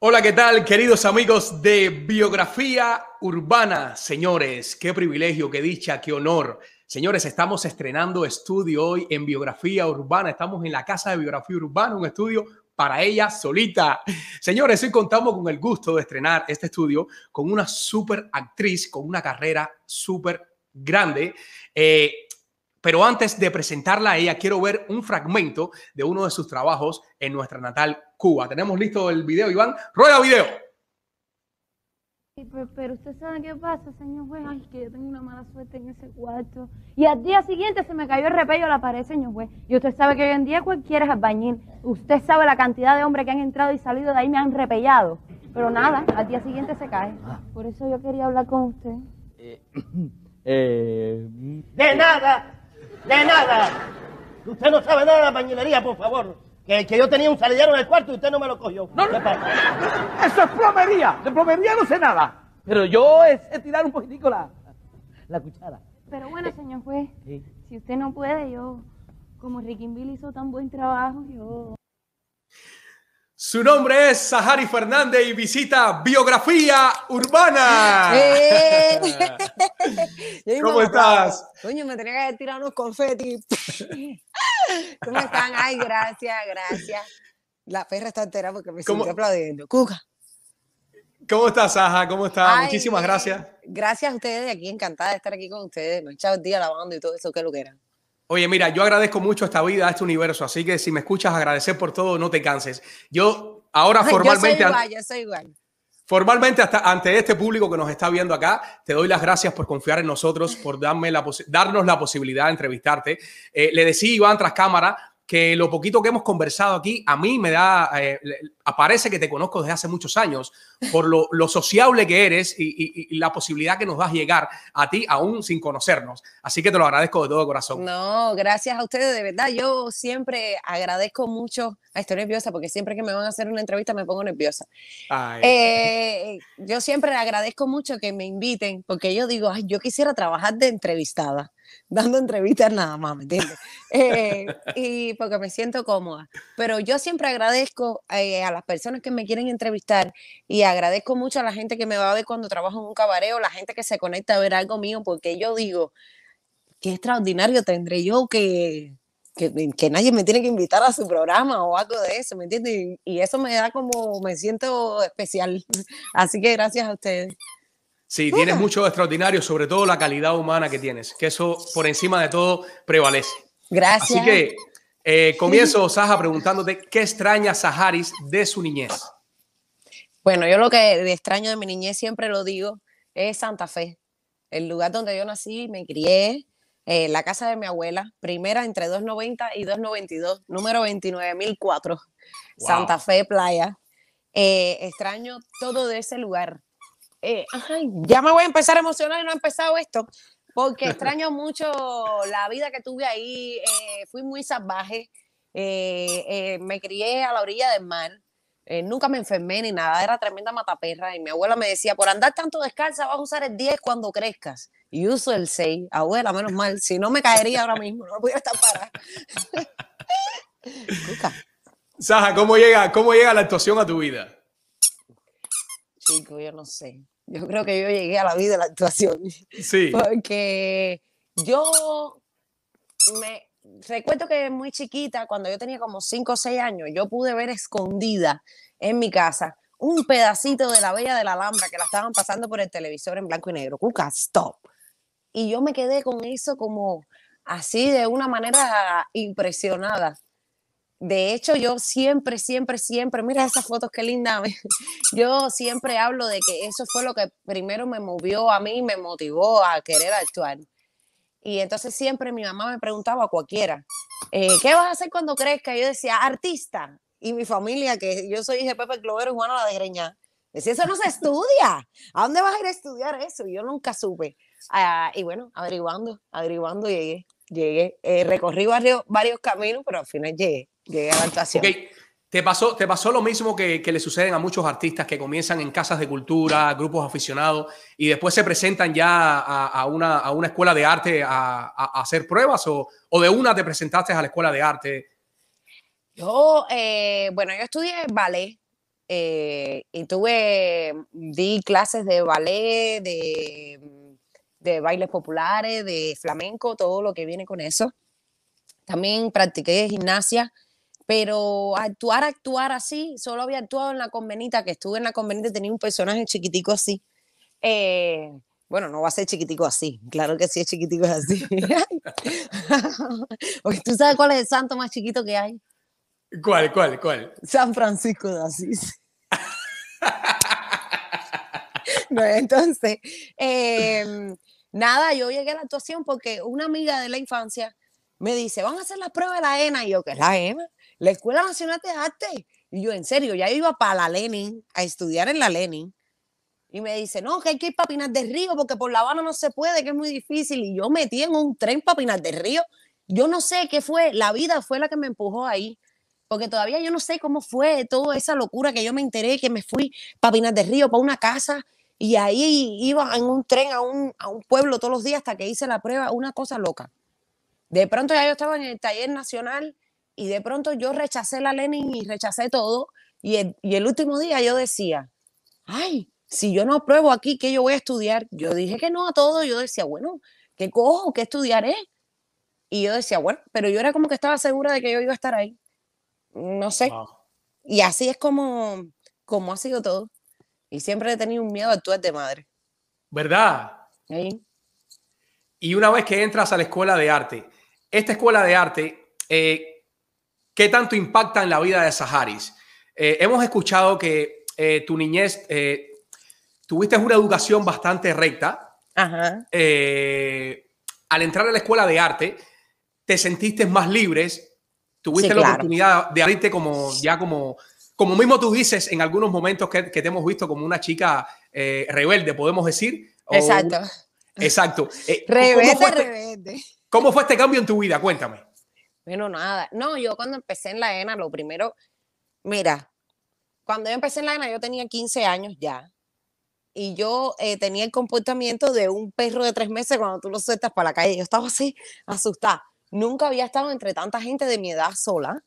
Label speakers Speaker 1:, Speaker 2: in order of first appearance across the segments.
Speaker 1: Hola, ¿qué tal, queridos amigos de Biografía Urbana? Señores, qué privilegio, qué dicha, qué honor. Señores, estamos estrenando estudio hoy en Biografía Urbana. Estamos en la casa de Biografía Urbana, un estudio para ella solita. Señores, hoy contamos con el gusto de estrenar este estudio con una súper actriz, con una carrera súper grande. Eh, pero antes de presentarla a ella, quiero ver un fragmento de uno de sus trabajos en nuestra natal Cuba. ¿Tenemos listo el video, Iván? ¡Rueda video!
Speaker 2: Pero, usted sabe qué pasa, señor juez. Ay, que yo tengo una mala suerte en ese cuarto. Y al día siguiente se me cayó el repello a la pared, señor juez. Y usted sabe que hoy en día cualquiera es albañil. Usted sabe la cantidad de hombres que han entrado y salido de ahí me han repellado. Pero nada, al día siguiente se cae. Por eso yo quería hablar con usted.
Speaker 3: Eh, eh, de nada, de nada. Usted no sabe nada de la bañilería, por favor. Que, que yo tenía un salillero en el cuarto y usted no me lo cogió.
Speaker 4: No, no. Eso es plomería. De plomería no sé nada. Pero yo es, es tirar un poquitico la, la cuchara.
Speaker 2: Pero bueno, señor juez,
Speaker 4: Sí.
Speaker 2: si usted no puede, yo, como Ricky Bill hizo tan buen trabajo, yo...
Speaker 1: Su nombre es Sahari Fernández y visita Biografía Urbana.
Speaker 5: ¡Eh!
Speaker 1: ¿Cómo estás?
Speaker 5: Coño, me tenía que haber tirado unos confetis. ¿Cómo están? Ay, gracias, gracias. La perra está entera porque me sigue aplaudiendo. Cuca.
Speaker 1: ¿Cómo estás, Saja? ¿Cómo estás? Muchísimas gracias.
Speaker 5: Gracias a ustedes, aquí encantada de estar aquí con ustedes. Me he echado el día lavando y todo eso, que lo que era.
Speaker 1: Oye, mira, yo agradezco mucho esta vida, a este universo, así que si me escuchas agradecer por todo, no te canses. Yo ahora
Speaker 5: Ay,
Speaker 1: formalmente,
Speaker 5: yo soy igual, yo soy igual.
Speaker 1: Formalmente hasta ante este público que nos está viendo acá, te doy las gracias por confiar en nosotros, por darnos la posibilidad de entrevistarte. Eh, le decía Iván tras cámara que lo poquito que hemos conversado aquí, a mí me da, eh, aparece que te conozco desde hace muchos años, por lo, lo sociable que eres y, y- y la posibilidad que nos das llegar a ti aún sin conocernos. Así que te lo agradezco de todo corazón.
Speaker 5: No, gracias a ustedes, de verdad. Yo siempre agradezco mucho. Ay, estoy nerviosa porque siempre que me van a hacer una entrevista me pongo nerviosa. Eh, yo siempre agradezco mucho que me inviten, porque yo digo, ay, yo quisiera trabajar de entrevistada, dando entrevistas nada más, ¿me entiendes? Eh, y porque me siento cómoda. Pero yo siempre agradezco eh, a las personas que me quieren entrevistar y agradezco mucho a la gente que me va a ver cuando trabajo en un cabareo, la gente que se conecta a ver algo mío, porque yo digo, qué extraordinario tendré yo que, que, nadie me tiene que invitar a su programa o algo de eso, ¿me entiendes? Y, y eso me da como, me siento especial. Así que gracias a ustedes.
Speaker 1: Sí, tienes mucho extraordinario, sobre todo la calidad humana que tienes, que eso por encima de todo prevalece.
Speaker 5: Gracias.
Speaker 1: Así que eh, comienzo, Saja, preguntándote qué extraña Saharis de su niñez.
Speaker 5: Bueno, yo lo que extraño de mi niñez, siempre lo digo, es Santa Fe, el lugar donde yo nací, me crié, eh, la casa de mi abuela, primera entre 290 y 292, número 29004, Santa Fe Playa. Eh, extraño todo de ese lugar. Eh, ay, ya me voy a empezar a emocionar y no ha empezado esto, porque extraño mucho la vida que tuve ahí, eh, fui muy salvaje, eh, me crié a la orilla del mar. Nunca me enfermé ni nada, era tremenda mataperra. Y mi abuela me decía, por andar tanto descalza vas a usar el 10 cuando crezcas. Y uso el 6. Abuela, menos mal, si no me caería ahora mismo, no pudiera estar parada.
Speaker 1: Saja, ¿cómo llega, ¿cómo llega la actuación a tu vida?
Speaker 5: Chico, yo no sé. Yo creo que yo llegué a la vida de la actuación.
Speaker 1: Sí.
Speaker 5: Porque yo me recuerdo que muy chiquita, cuando yo tenía como 5 o 6 años, yo pude ver escondida en mi casa un pedacito de la Bella de la Alhambra que la estaban pasando por el televisor en blanco y negro. Cuca, stop. Y yo me quedé con eso como así de una manera impresionada. De hecho, yo siempre, siempre, siempre, mira esas fotos, qué linda. Yo siempre hablo de que eso fue lo que primero me movió a mí, me motivó a querer actuar. Y entonces siempre mi mamá me preguntaba a cualquiera, eh, ¿qué vas a hacer cuando crezca? Y yo decía, artista. Y mi familia, que yo soy hija de Pepe Clovero y Juana la de decía, eso no se estudia. ¿A dónde vas a ir a estudiar eso? Y yo nunca supe. Ah, y bueno, averiguando, averiguando llegué. Llegué, Eh, recorrí varios, varios caminos, pero al final llegué, llegué a la actuación.
Speaker 1: Ok, ¿Te pasó, te pasó lo mismo que, que le suceden a muchos artistas que comienzan en casas de cultura, grupos aficionados, y después se presentan ya a, a una, a una escuela de arte a, a- a hacer pruebas? O, ¿O de una te presentaste a la escuela de arte?
Speaker 5: Yo, eh, bueno, yo estudié ballet eh, y tuve, di clases de ballet, de, de bailes populares, de flamenco, todo lo que viene con eso. También practiqué gimnasia, pero actuar, actuar así, solo había actuado en la convenita, que estuve en la convenita y tenía un personaje chiquitico así. Eh, bueno, no va a ser chiquitico así, claro que sí es chiquitico así. ¿Tú sabes cuál es el santo más chiquito que hay?
Speaker 1: ¿Cuál, cuál, cuál?
Speaker 5: San Francisco de Asís. no, entonces, em, nada, yo llegué a la actuación porque una amiga de la infancia me dice, van a hacer la prueba de la ENA. Y yo, ¿qué es la ENA? La Escuela Nacional de Arte. Y yo, en serio, ya iba para la Lenin, a estudiar en la Lenin. Y me dice, no, que hay que ir para Pinar del Río porque por La Habana no se puede, que es muy difícil. Y yo metí en un tren para Pinar del Río. Yo no sé qué fue, la vida fue la que me empujó ahí. Porque todavía yo no sé cómo fue toda esa locura que yo me enteré, que me fui para Pinar del Río, para una casa. Y ahí iba en un tren a un, a un pueblo todos los días hasta que hice la prueba, una cosa loca. De pronto ya yo estaba en el taller nacional y de pronto yo rechacé la Lenin y rechacé todo. Y el, y el último día yo decía, ay, si yo no apruebo aquí, ¿qué yo voy a estudiar? Yo dije que no a todo, yo decía, bueno, ¿qué cojo? ¿Qué estudiaré? Y yo decía, bueno, pero yo era como que estaba segura de que yo iba a estar ahí. No sé.
Speaker 1: Wow.
Speaker 5: Y así es como, como ha sido todo. Y siempre he tenido un miedo a actuar de madre.
Speaker 1: ¿Verdad?
Speaker 5: ¿sí?
Speaker 1: Y una vez que entras a la escuela de arte, esta escuela de arte, eh, ¿qué tanto impacta en la vida de Saharis? Eh, hemos escuchado que eh, tu niñez, eh, tuviste una educación bastante recta.
Speaker 5: Ajá.
Speaker 1: Al entrar a la escuela de arte, te sentiste más libres, tuviste
Speaker 5: Sí,
Speaker 1: la
Speaker 5: claro.
Speaker 1: oportunidad de abrirte como, ya como, como mismo tú dices en algunos momentos que, que te hemos visto como una chica rebelde, podemos decir. o-
Speaker 5: Exacto.
Speaker 1: Exacto. Eh, ¿cómo,
Speaker 5: Rebelde,
Speaker 1: este,
Speaker 5: rebelde.
Speaker 1: cómo fue este cambio en tu vida? Cuéntame.
Speaker 5: Bueno, nada. No, yo cuando empecé en la ENA, lo primero, mira, cuando yo empecé en la ENA, yo tenía 15 años ya. Y yo eh, tenía el comportamiento de un perro de tres meses cuando tú lo sueltas para la calle. Yo estaba así, asustada. Nunca había estado entre tanta gente de mi edad sola.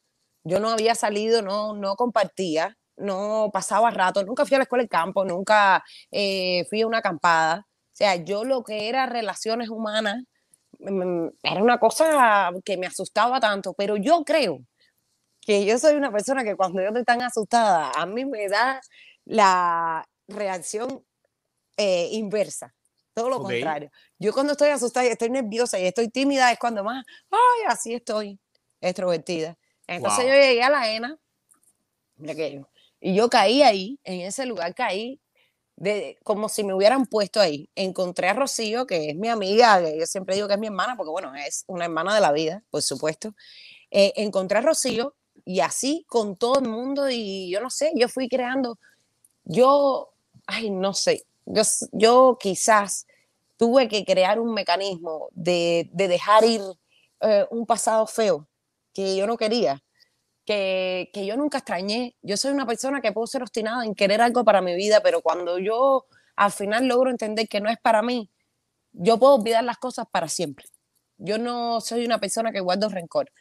Speaker 5: Yo no había salido, no, no compartía, no pasaba rato, nunca fui a la escuela del campo, nunca eh, fui a una acampada. O sea, yo lo que era relaciones humanas, era una cosa que me asustaba tanto, pero yo creo que yo soy una persona que cuando yo estoy tan asustada, a mí me da la reacción eh, inversa, todo lo
Speaker 1: Ok.
Speaker 5: contrario. Yo cuando estoy asustada y estoy nerviosa y estoy tímida es cuando más, ay, así estoy, extrovertida. Entonces
Speaker 1: Wow.
Speaker 5: yo llegué a la ENA, y yo caí ahí, en ese lugar caí, como si me hubieran puesto ahí. Encontré a Rocío, que es mi amiga, que yo siempre digo que es mi hermana, porque bueno, es una hermana de la vida, por supuesto. Eh, encontré a Rocío y así con todo el mundo y yo no sé, yo fui creando, yo, ay, no sé, yo, yo quizás tuve que crear un mecanismo de, de dejar ir eh, un pasado feo que yo no quería, que, que yo nunca extrañé. Yo soy una persona que puedo ser obstinada en querer algo para mi vida, pero cuando yo al final logro entender que no es para mí, yo puedo olvidar las cosas para siempre. Yo no soy una persona que guardo rencor.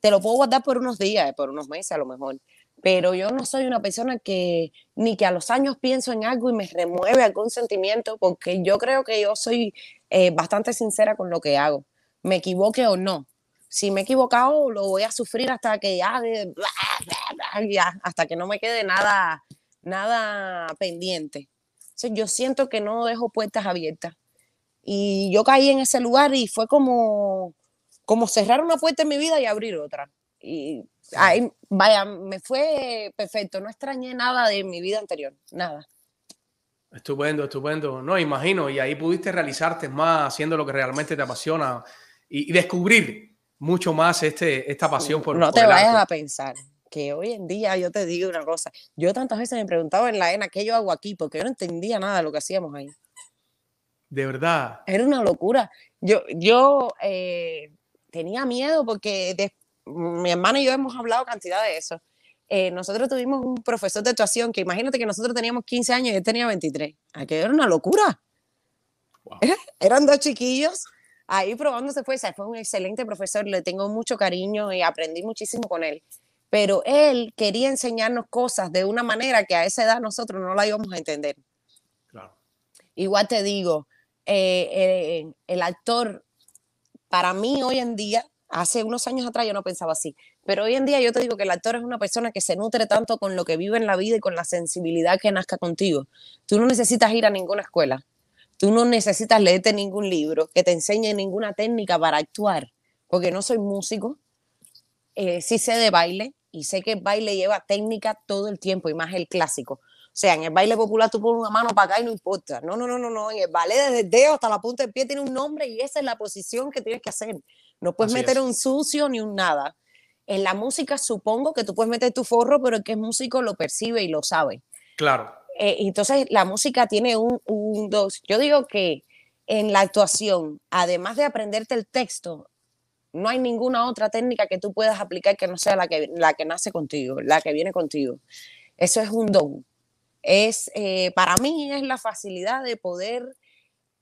Speaker 5: Te lo puedo guardar por unos días, por unos meses a lo mejor, pero yo no soy una persona que ni que a los años pienso en algo y me remueve algún sentimiento, porque yo creo que yo soy eh, bastante sincera con lo que hago, me equivoque o no. Si me he equivocado, lo voy a sufrir hasta que ya, ya, hasta que no me quede nada, nada pendiente. Entonces, yo siento que no dejo puertas abiertas. Y yo caí en ese lugar y fue como, como cerrar una puerta en mi vida y abrir otra. Y ahí, vaya, me fue perfecto. No extrañé nada de mi vida anterior, nada.
Speaker 1: Estupendo, estupendo. No, imagino. Y ahí pudiste realizarte más haciendo lo que realmente te apasiona y, y descubrir mucho más este, esta pasión por,
Speaker 5: no
Speaker 1: por
Speaker 5: te
Speaker 1: el
Speaker 5: vayas
Speaker 1: arte.
Speaker 5: a pensar que hoy en día yo te digo una cosa. Yo tantas veces me preguntaba en la ENA qué yo hago aquí, porque yo no entendía nada de lo que hacíamos ahí.
Speaker 1: De verdad.
Speaker 5: Era una locura. Yo, yo eh, tenía miedo porque de- mi hermana y yo hemos hablado cantidad de eso. Eh, nosotros tuvimos un profesor de actuación que imagínate que nosotros teníamos 15 años y él tenía 23. Aquello era una locura.
Speaker 1: Wow.
Speaker 5: Eran dos chiquillos ahí probándose fuerza. Fue un excelente profesor, le tengo mucho cariño y aprendí muchísimo con él. pero él quería enseñarnos cosas de una manera que a esa edad nosotros no la íbamos a entender.
Speaker 1: Claro.
Speaker 5: Igual te digo, eh, eh, el actor, para mí hoy en día, hace unos años atrás yo no pensaba así, pero hoy en día yo te digo que el actor es una persona que se nutre tanto con lo que vive en la vida y con la sensibilidad que nazca contigo. Tú no necesitas ir a ninguna escuela, tú no necesitas leerte ningún libro que te enseñe ninguna técnica para actuar, porque no soy músico, eh, sí sé de baile y sé que el baile lleva técnica todo el tiempo y más el clásico. O sea, en el baile popular tú pones una mano para acá y no importa. No, no, no, no, no. En el baile desde el dedo hasta la punta del pie tiene un nombre y esa es la posición que tienes que hacer. No puedes
Speaker 1: Así
Speaker 5: meter
Speaker 1: es.
Speaker 5: un sucio ni un nada. En la música supongo que tú puedes meter tu forro, pero el que es músico lo percibe y lo sabe.
Speaker 1: Claro.
Speaker 5: Eh, entonces, la música tiene un, un dos. Yo digo que en la actuación, además de aprenderte el texto, no hay ninguna otra técnica que tú puedas aplicar que no sea la que, la que nace contigo, la que viene contigo. Eso es un don. Es, eh, para mí es la facilidad de poder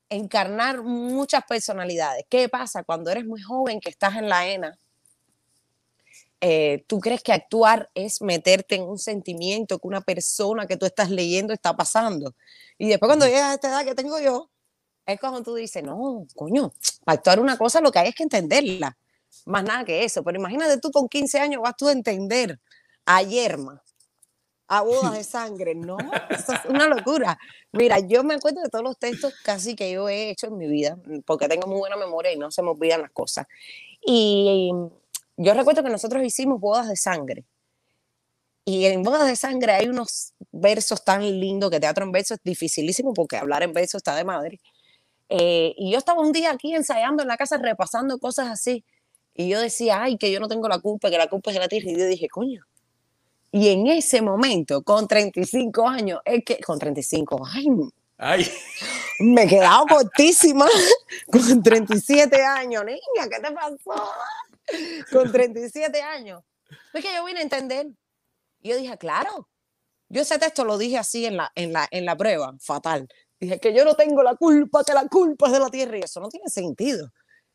Speaker 5: encarnar muchas personalidades. ¿Qué pasa cuando eres muy joven, que estás en la ENA? Eh, tú crees que actuar es meterte en un sentimiento que una persona que tú estás leyendo está pasando. Y después cuando llegas a esta edad que tengo yo, es cuando tú dices, no, coño, para actuar una cosa lo que hay es que entenderla. Más nada que eso. Pero imagínate tú con 15 años vas tú a entender a Yerma, a bodas de sangre. No, eso es una locura. Mira, yo me acuerdo de todos los textos casi que yo he hecho en mi vida, porque tengo muy buena memoria y no se me olvidan las cosas. Y yo recuerdo que nosotros hicimos bodas de sangre. Y en bodas de sangre hay unos versos tan lindos que teatro en verso es dificilísimo porque hablar en verso está de madre. Eh, y yo estaba un día aquí ensayando en la casa repasando cosas así. Y yo decía, ay, que yo no tengo la culpa, que la culpa es de la tierra. Y yo dije, coño. Y en ese momento, con 35 años, es que, con 35, ay,
Speaker 1: Ay,
Speaker 5: me he quedado cortísima con 37 años. Niña, ¿qué te pasó? Con 37 años. Es que yo vine a entender. Y yo dije, claro. Yo ese texto lo dije así en la, en la, en la prueba, fatal. Dije que yo no tengo la culpa, que la culpa es de la tierra. Y eso no tiene sentido.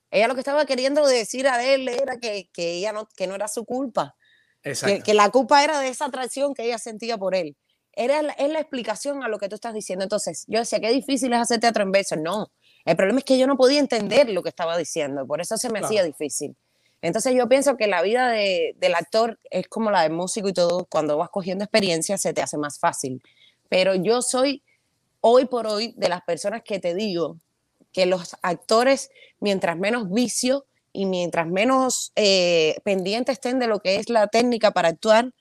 Speaker 5: Ella lo que estaba queriendo decir a él era que, que ella no, que no era su culpa. Que, que la culpa era de esa atracción que ella sentía por él. Era la, es la explicación a lo que tú estás diciendo. Entonces, yo decía, qué difícil es hacer teatro en verso. No, el problema es que yo no podía entender lo que estaba diciendo, por eso se me hacía difícil. Entonces, yo pienso que la vida de- del actor es como la del músico y todo, cuando vas cogiendo experiencia se te hace más fácil. Pero yo soy, hoy por hoy, de las personas que te digo que los actores, mientras menos vicio y mientras menos eh, pendientes estén de lo que es la técnica para actuar,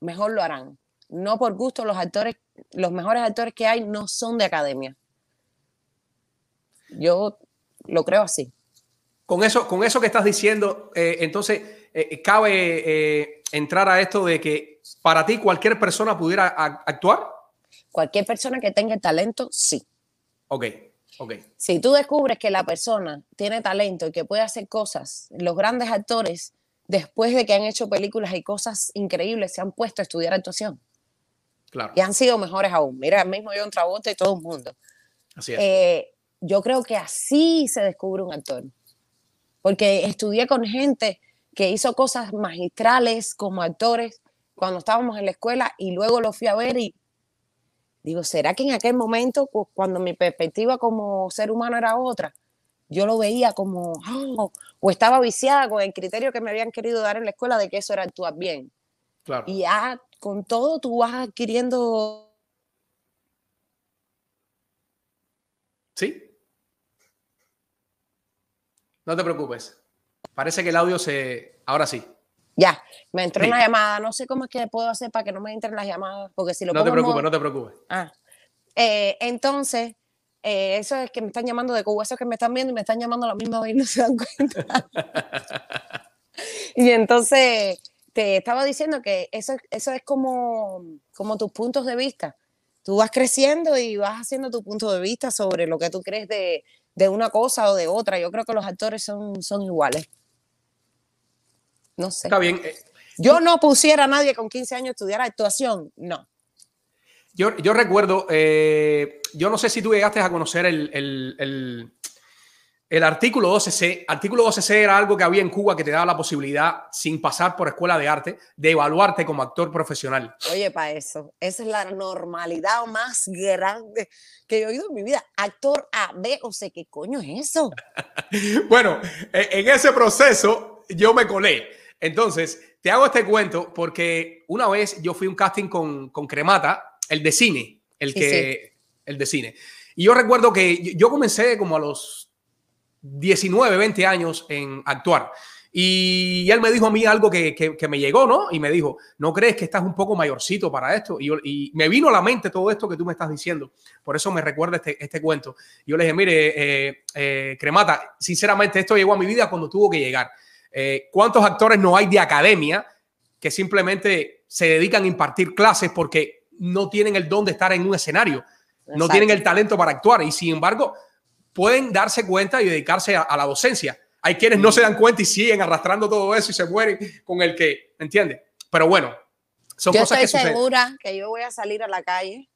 Speaker 5: mejor lo harán. No por gusto, los actores, los mejores actores que hay no son de academia. Yo lo creo así.
Speaker 1: Con eso, con eso que estás diciendo, eh, entonces eh, cabe eh, entrar a esto de que para ti cualquier persona pudiera actuar.
Speaker 5: Cualquier persona que tenga el talento, sí.
Speaker 1: Ok, ok.
Speaker 5: Si tú descubres que la persona tiene talento y que puede hacer cosas, los grandes actores, después de que han hecho películas y cosas increíbles, se han puesto a estudiar actuación
Speaker 1: Claro.
Speaker 5: y han sido mejores aún. Mira, mismo John Travolta y todo el mundo.
Speaker 1: Así es.
Speaker 5: Eh, yo creo que así se descubre un actor. Porque estudié con gente que hizo cosas magistrales como actores cuando estábamos en la escuela y luego lo fui a ver y digo, ¿será que en aquel momento, cu- cuando mi perspectiva como ser humano era otra, yo lo veía como, "Oh", o estaba viciada con el criterio que me habían querido dar en la escuela de que eso era actuar bien?
Speaker 1: claro.
Speaker 5: Y ya con todo tú vas adquiriendo
Speaker 1: ¿Sí? No te preocupes. Parece que el audio se. Ahora sí.
Speaker 5: Ya, me entró
Speaker 1: Sí.
Speaker 5: una llamada. No sé cómo es que puedo hacer para que no me entren las llamadas, porque si lo
Speaker 1: No te preocupes,
Speaker 5: modo-
Speaker 1: no te preocupes.
Speaker 5: Ah, eh, entonces, eh, eso es que me están llamando de Cuba, eso es que me están viendo y me están llamando a la misma vez y no se dan cuenta. y entonces, te estaba diciendo que eso, eso es como, como tus puntos de vista. Tú vas creciendo y vas haciendo tu punto de vista sobre lo que tú crees de, de una cosa o de otra. Yo creo que los actores son, son iguales. No sé.
Speaker 1: Está bien. Eh,
Speaker 5: Yo no pusiera a nadie con 15 años a estudiar actuación, no.
Speaker 1: Yo, yo recuerdo, eh, yo no sé si tú llegaste a conocer el, el- el- El artículo 12C, artículo 12C era algo que había en Cuba que te daba la posibilidad, sin pasar por escuela de arte, de evaluarte como actor profesional.
Speaker 5: Oye, para eso, esa es la normalidad más grande que he oído en mi vida. Actor A, B o C, ¿qué coño es eso?
Speaker 1: bueno, e, en ese proceso yo me colé. Entonces, te hago este cuento porque una vez yo fui a un casting con, con Cremata, el de cine, el que, el de cine. Y yo recuerdo que yo comencé como a los 19, 20 años en actuar. Y él me dijo a mí algo que, que, me llegó, ¿no? Y me dijo, ¿no crees que estás un poco mayorcito para esto? Y, y, me vino a la mente todo esto que tú me estás diciendo. Por eso me recuerda este, este cuento. yo le dije, mire, eh, eh, Cremata, sinceramente esto llegó a mi vida cuando tuvo que llegar. Eh, ¿Cuántos actores no hay de academia que simplemente se dedican a impartir clases porque no tienen el don de estar en un escenario? No tienen el talento para actuar y sin embargo pueden darse cuenta y dedicarse a, la docencia. Hay quienes no se dan cuenta y siguen arrastrando todo eso y se mueren con el que, ¿entiendes? Pero bueno, son
Speaker 5: yo
Speaker 1: cosas
Speaker 5: estoy
Speaker 1: que
Speaker 5: segura que yo voy a salir a la calle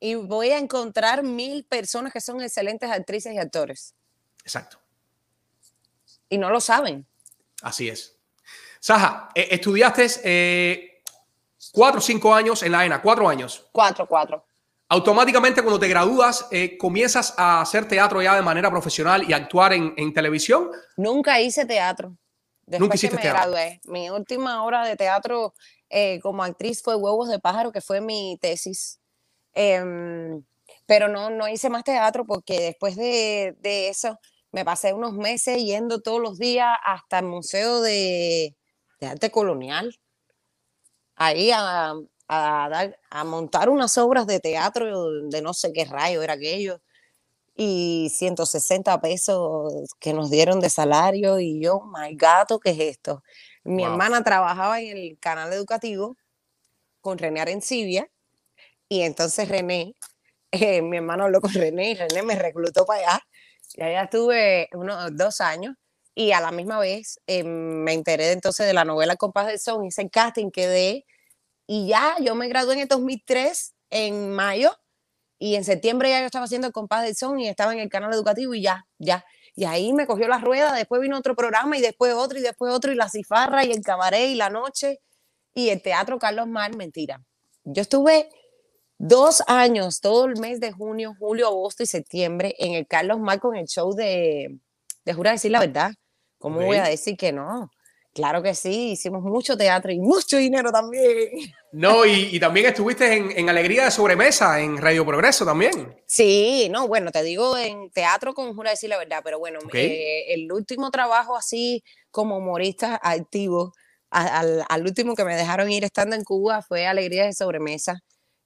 Speaker 5: y voy a encontrar mil personas que son excelentes actrices y actores.
Speaker 1: Exacto.
Speaker 5: Y no lo saben.
Speaker 1: Así es. Saja, eh, estudiaste eh, cuatro o cinco años en la ENA, cuatro años.
Speaker 5: Cuatro, cuatro
Speaker 1: automáticamente cuando te gradúas eh, comienzas a hacer teatro ya de manera profesional y actuar en, televisión.
Speaker 5: Nunca hice teatro. Después Nunca hiciste que me gradué. Mi última hora de teatro eh, como actriz fue Huevos de Pájaro, que fue mi tesis. Em, pero no, no hice más teatro porque después de, de, eso me pasé unos meses yendo todos los días hasta el Museo de, de Arte Colonial. Ahí a, a, dar, a montar unas obras de teatro de no sé qué rayo era aquello. Y 160 pesos que nos dieron de salario y yo, my gato, ¿qué es esto? Mi hermana trabajaba en el canal educativo con René Arencibia y entonces René, eh, mi hermano habló con René y René me reclutó para allá. Y allá estuve unos dos años y a la misma vez eh, me enteré entonces de la novela Compás del Son, hice el casting, quedé y ya yo me gradué en el 2003, en mayo, y en septiembre ya yo estaba haciendo el compás del son y estaba en el canal educativo y ya, ya. Y ahí me cogió la rueda, después vino otro programa y después otro y después otro y la cifarra y el cabaret y la noche y el teatro Carlos Mar, mentira. Yo estuve dos años, todo el mes de junio, julio, agosto y septiembre en el Carlos Mar con el show de, de Jura decir la verdad. ¿Cómo voy a decir que no? Claro que sí, hicimos mucho teatro y mucho dinero también.
Speaker 1: No, y, también estuviste en, Alegría de Sobremesa, en Radio Progreso también.
Speaker 5: Sí, no, bueno, te digo en teatro con Jura decir la verdad, pero bueno, eh, el último trabajo así como humorista activo, al, último que me dejaron ir estando en Cuba fue Alegría de Sobremesa,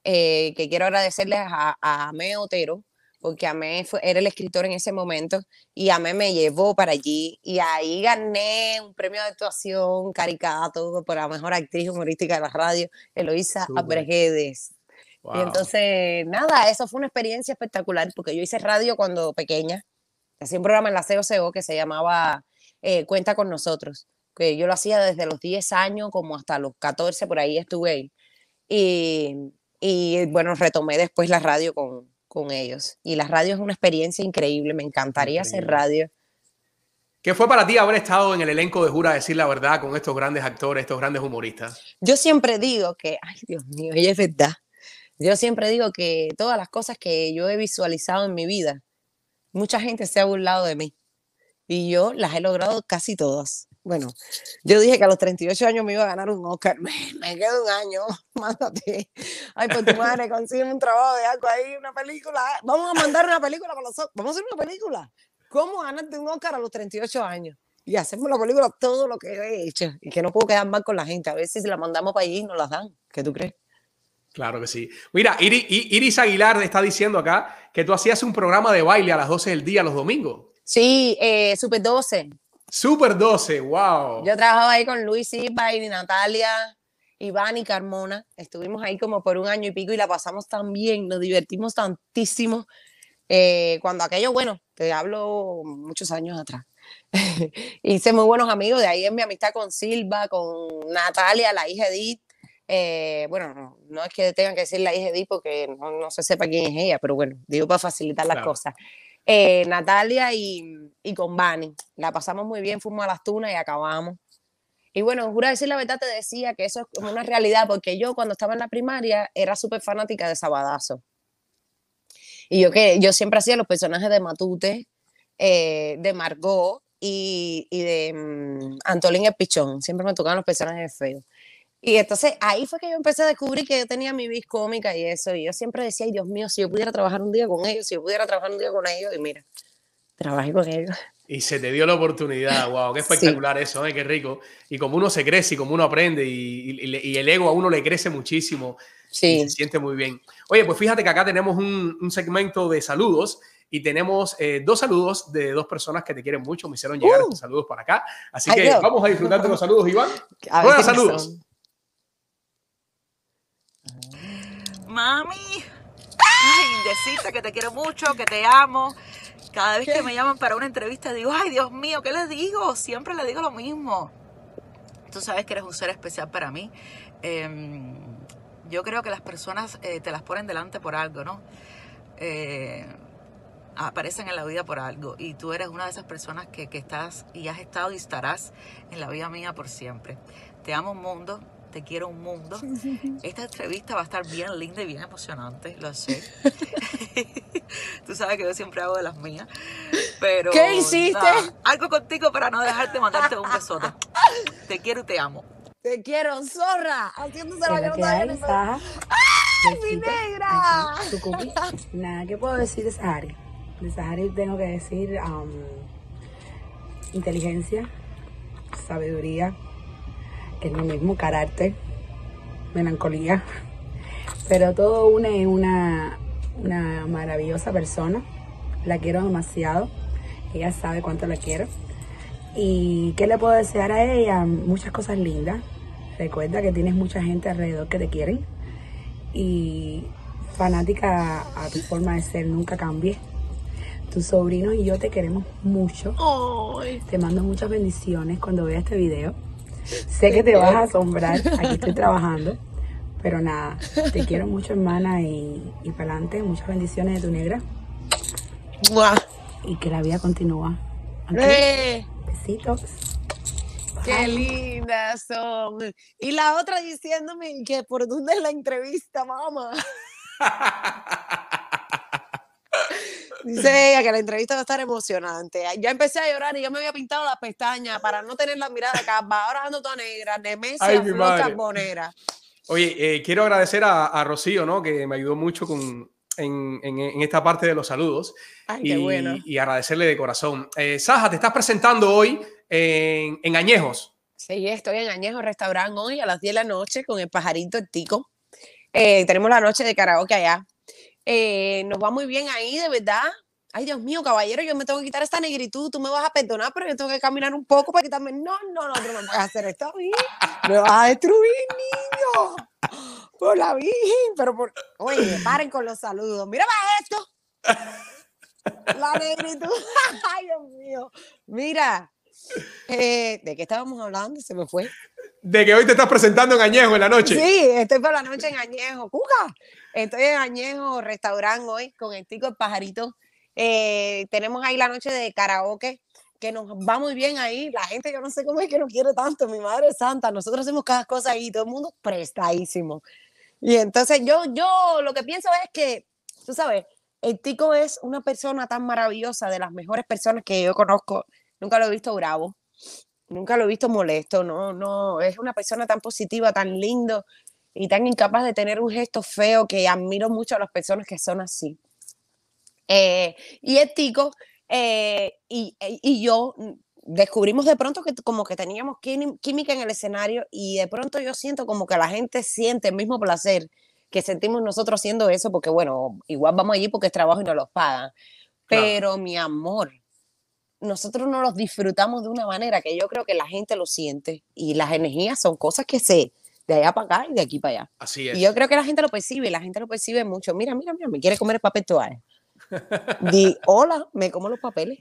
Speaker 5: eh, que quiero agradecerles a, a Meo Otero, porque Amé fue, era el escritor en ese momento y Amé me llevó para allí y ahí gané un premio de actuación, caricato, por la mejor actriz humorística de la radio, Eloisa Abreguedes. Y entonces, nada, eso fue una experiencia espectacular porque yo hice radio cuando pequeña, hacía un programa en la COCO que se llamaba eh, Cuenta con nosotros, que yo lo hacía desde los 10 años como hasta los 14, por ahí estuve ahí. Y, y bueno, retomé después la radio con, con ellos. Y la radio es una experiencia increíble, me encantaría hacer radio.
Speaker 1: ¿Qué fue para ti haber estado en el elenco de Jura decir la verdad con estos grandes actores, estos grandes humoristas?
Speaker 5: Yo siempre digo que, ay Dios mío, ella es verdad. Yo siempre digo que todas las cosas que yo he visualizado en mi vida, mucha gente se ha burlado de mí. Y yo las he logrado casi todas. Bueno, yo dije que a los 38 años me iba a ganar un Oscar. Me, me quedo un año, mándate. Ay, pues tu madre, consigue un trabajo de algo ahí, una película. Vamos a mandar una película con los Vamos a hacer una película. ¿Cómo ganarte un Oscar a los 38 años? Y hacemos la película todo lo que he hecho. Y que no puedo quedar mal con la gente. A veces si la mandamos para allí nos las dan. ¿Qué tú crees?
Speaker 1: Claro que sí. Mira, Iris, Aguilar está diciendo acá que tú hacías un programa de baile a las 12 del día los domingos.
Speaker 5: Sí, eh, Super 12.
Speaker 1: Super 12, wow.
Speaker 5: Yo trabajaba ahí con Luis Silva y Natalia, Iván y Carmona. Estuvimos ahí como por un año y pico y la pasamos tan bien, nos divertimos tantísimo. Eh, cuando aquello, bueno, te hablo muchos años atrás. Hice muy buenos amigos, de ahí es mi amistad con Silva, con Natalia, la hija Edith. Eh, bueno, no, es que tengan que decir la hija Edith porque no, se sepa quién es ella, pero bueno, digo para facilitar las cosas. eh, Natalia y, y con Vani. La pasamos muy bien, fuimos a las tunas y acabamos. Y bueno, juro decir la verdad, te decía que eso es una realidad, porque yo cuando estaba en la primaria era súper fanática de Sabadazo. Y yo que yo siempre hacía los personajes de Matute, eh, de Margot y, y de mm, Antolín el Pichón. Siempre me tocaban los personajes feos. Y entonces ahí fue que yo empecé a descubrir que yo tenía mi vis cómica y eso. Y yo siempre decía, ay Dios mío, si yo pudiera trabajar un día con ellos, si yo pudiera trabajar un día con ellos. Y mira, trabajé con ellos.
Speaker 1: Y se te dio la oportunidad, wow, qué espectacular eso, ¿eh? qué rico. Y como uno se crece y como uno aprende y, y- y el ego a uno le crece muchísimo y
Speaker 5: Sí.
Speaker 1: se siente muy bien. Oye, pues fíjate que acá tenemos un, un segmento de saludos y tenemos eh, dos saludos de dos personas que te quieren mucho, me hicieron llegar
Speaker 5: Uh.
Speaker 1: estos saludos para acá. Así que
Speaker 5: Dios.
Speaker 1: vamos a disfrutar de los saludos, Iván. Buenos saludos.
Speaker 6: Mami, ay, decirte que te quiero mucho, que te amo. Cada vez que me llaman para una entrevista digo, ay Dios mío, ¿qué les digo? Siempre le digo lo mismo. Tú sabes que eres un ser especial para mí. Em, yo creo que las personas eh, te las ponen delante por algo, ¿no? Eh, aparecen en la vida por algo y tú eres una de esas personas que, que estás y has estado y estarás en la vida mía por siempre. Te amo un mundo, te quiero un mundo. Esta entrevista va a estar bien linda y bien emocionante, lo sé. Tú sabes que yo siempre hago de las mías. Pero
Speaker 5: ¿Qué hiciste?
Speaker 6: nada, algo contigo para no dejarte mandarte un besote. Te quiero y te amo.
Speaker 5: Te quiero, zorra. Haciéndose
Speaker 7: ¿Qué
Speaker 5: la que no? ¡Ay, mi negra!
Speaker 7: Aquí. Nada, ¿qué puedo decir de Sahari? De Sahari tengo que decir um, inteligencia, sabiduría, es lo mismo, carácter, melancolía, pero todo une en una, una maravillosa persona. La quiero demasiado, ella sabe cuánto la quiero. ¿Y qué le puedo desear a ella? Muchas cosas lindas. Recuerda que tienes mucha gente alrededor que te quieren y fanática a tu forma de ser, nunca cambies. Tus sobrinos y yo te queremos mucho. Te mando muchas bendiciones cuando veas este video. Sé que te vas a asombrar, aquí estoy trabajando, pero nada, te quiero mucho hermana y, y para adelante, muchas bendiciones de tu negra
Speaker 5: ¡Mua!
Speaker 7: y que la vida continúa. ¿Ok?
Speaker 5: ¡Eh!
Speaker 7: Besitos.
Speaker 5: ¡Qué lindas son! Y la otra diciéndome que por dónde es la entrevista, mamá. Dice ella que la entrevista va a estar emocionante. Ya empecé a llorar y yo me había pintado las pestañas para no tener la mirada calva. Ahora ando toda negra, nemesia, flor carbonera.
Speaker 1: Oye, eh, quiero agradecer a, a Rocío, ¿no? Que me ayudó mucho con, en, en- en esta parte de los saludos.
Speaker 5: Ay,
Speaker 1: y,
Speaker 5: qué bueno.
Speaker 1: y agradecerle de corazón. Eh, Saja, te estás presentando hoy en, en Añejos.
Speaker 5: Sí, estoy en Añejo Restaurant hoy a las 10 de la noche con el pajarito el tico. Eh, tenemos la noche de karaoke allá. Eh, nos va muy bien ahí, de verdad. Ay, Dios mío, caballero, yo me tengo que quitar esta negritud. Tú me vas a perdonar, pero yo tengo que caminar un poco para quitarme. No, no, no, tú no puedes hacer esto a. Me vas a destruir, niño. Por la Virgen. Pero por. Oye, paren con los saludos. Mira para esto. La negritud. Ay, Dios mío. Mira. Eh, ¿De qué estábamos hablando? Se me fue.
Speaker 1: De que hoy te estás presentando en Añejo en la noche.
Speaker 5: Sí, estoy por la noche en Añejo. ¡Cuca! Estoy en Añejo Restaurant hoy con el tico el pajarito. Eh, tenemos ahí la noche de karaoke que nos va muy bien ahí. La gente, yo no sé cómo es que nos quiere tanto. Mi madre santa, nosotros hacemos cada cosa ahí, todo el mundo prestadísimo. Y entonces yo, yo lo que pienso es que, tú sabes, el tico es una persona tan maravillosa, de las mejores personas que yo conozco. Nunca lo he visto bravo, nunca lo he visto molesto, no, no, es una persona tan positiva, tan lindo y tan incapaz de tener un gesto feo que admiro mucho a las personas que son así. Eh, y el tico eh, y, e- y yo descubrimos de pronto que como que teníamos quími- química en el escenario y de pronto yo siento como que la gente siente el mismo placer que sentimos nosotros haciendo eso, porque bueno, igual vamos allí porque es trabajo y nos los pagan.
Speaker 1: Claro.
Speaker 5: Pero mi amor, nosotros no los disfrutamos de una manera que yo creo que la gente lo siente y las energías son cosas que se de allá para acá y de aquí para allá.
Speaker 1: Así es.
Speaker 5: Y yo creo que la gente lo percibe, la gente lo percibe mucho. Mira, mira, mira, me quiere comer el papel toalla. Di, hola, me como los papeles.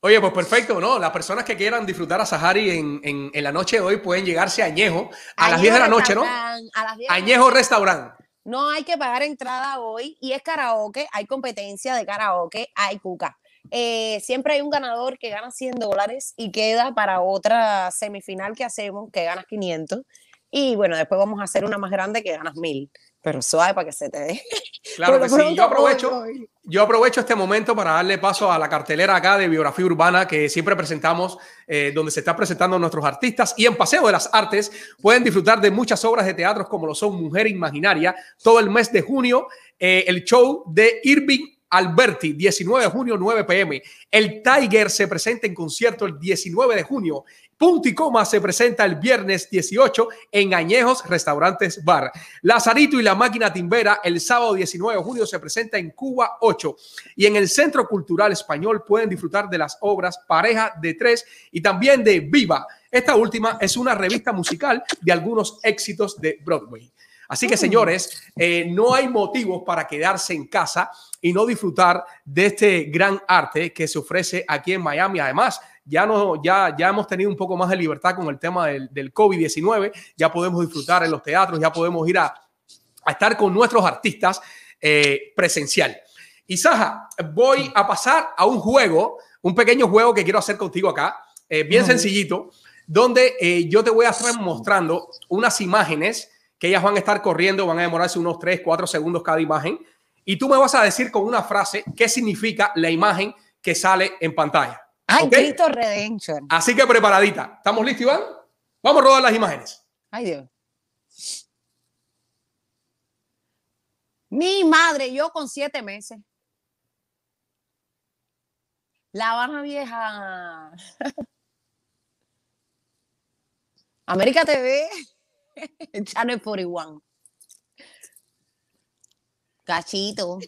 Speaker 1: Oye, pues perfecto, ¿no? Las personas que quieran disfrutar a Sahari en, en- en la noche de hoy pueden llegarse a Añejo a las 10 de la noche, ¿no?
Speaker 5: A las 10 de la
Speaker 1: Añejo Restaurant.
Speaker 5: No hay que pagar entrada hoy y es karaoke, hay competencia de karaoke, hay cuca. Eh, siempre hay un ganador que gana 100 dólares y queda para otra semifinal que hacemos, que ganas 500. Y bueno, después vamos a hacer una más grande que ganas 1000. Pero suave para que se te dé.
Speaker 1: Claro que sí. Yo aprovecho, yo aprovecho este momento para darle paso a la cartelera acá de biografía urbana que siempre presentamos, eh, donde se está presentando nuestros artistas. Y en Paseo de las Artes pueden disfrutar de muchas obras de teatro como lo son Mujer Imaginaria, todo el mes de junio, eh, el show de Irving Alberti, 19 de junio, 9 pm. El Tiger se presenta en concierto el 19 de junio. Punto y coma se presenta el viernes 18 en Añejos Restaurantes Bar. Lazarito y la máquina timbera el sábado 19 de junio se presenta en Cuba 8. Y en el Centro Cultural Español pueden disfrutar de las obras Pareja de Tres y también de Viva. Esta última es una revista musical de algunos éxitos de Broadway. Así que, señores, eh, no hay motivos para quedarse en casa y no disfrutar de este gran arte que se ofrece aquí en Miami. Además, ya, no, ya, ya hemos tenido un poco más de libertad con el tema del, del COVID-19, ya podemos disfrutar en los teatros, ya podemos ir a, a estar con nuestros artistas eh, presencial. Y Saja, voy a pasar a un juego, un pequeño juego que quiero hacer contigo acá, eh, bien sencillito, donde eh, yo te voy a estar mostrando unas imágenes que ellas van a estar corriendo, van a demorarse unos 3, 4 segundos cada imagen, y tú me vas a decir con una frase qué significa la imagen que sale en pantalla.
Speaker 5: Ay. Cristo Redemption.
Speaker 1: Así que preparadita. ¿Estamos listos, Iván? Vamos a rodar las imágenes.
Speaker 5: Ay, Dios. Mi madre, yo con siete meses. La Habana Vieja. América TV. Channel 41. Cachito.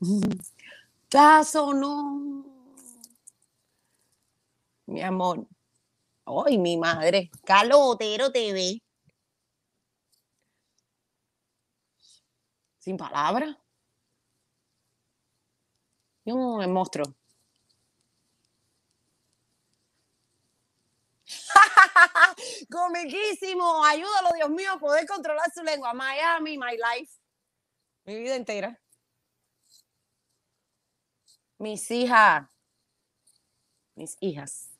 Speaker 5: Caso no. Mi amor. Ay, mi madre. Calotero TV. Sin palabras. No, el monstruo. Comiquísimo. Ayúdalo, Dios mío, a poder controlar su lengua. Miami, my life. Mi vida entera. Mis hijas. Mis hijas.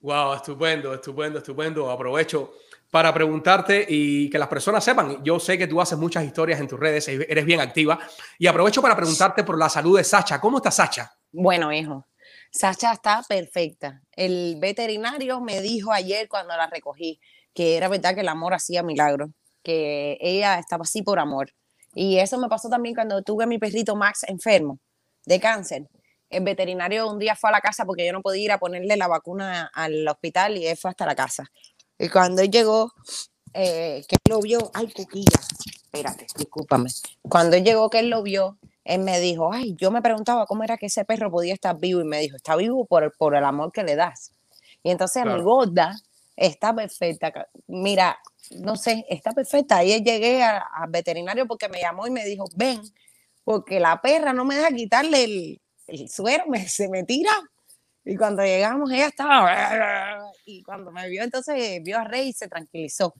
Speaker 1: Wow, estupendo, estupendo, estupendo. Aprovecho para preguntarte y que las personas sepan. Yo sé que tú haces muchas historias en tus redes, eres bien activa. Y aprovecho para preguntarte por la salud de Sacha. ¿Cómo está Sacha?
Speaker 5: Bueno, hijo, Sacha está perfecta. El veterinario me dijo ayer cuando la recogí que era verdad que el amor hacía milagros, que ella estaba así por amor. Y eso me pasó también cuando tuve a mi perrito Max enfermo de cáncer. El veterinario un día fue a la casa porque yo no podía ir a ponerle la vacuna al hospital y él fue hasta la casa. Y cuando él llegó, eh, que él lo vio, ay, Cuquilla, espérate, discúlpame. Cuando él llegó, que él lo vio, él me dijo, ay, yo me preguntaba cómo era que ese perro podía estar vivo y me dijo, está vivo por, por el amor que le das. Y entonces a mi
Speaker 1: Claro.
Speaker 5: gorda está perfecta. Mira, no sé, está perfecta. Ayer llegué a- al veterinario porque me llamó y me dijo, ven, porque la perra no me deja quitarle el, el suero, me, se me tira. Y cuando llegamos, ella estaba. Y cuando me vio, entonces vio a Rey y se tranquilizó.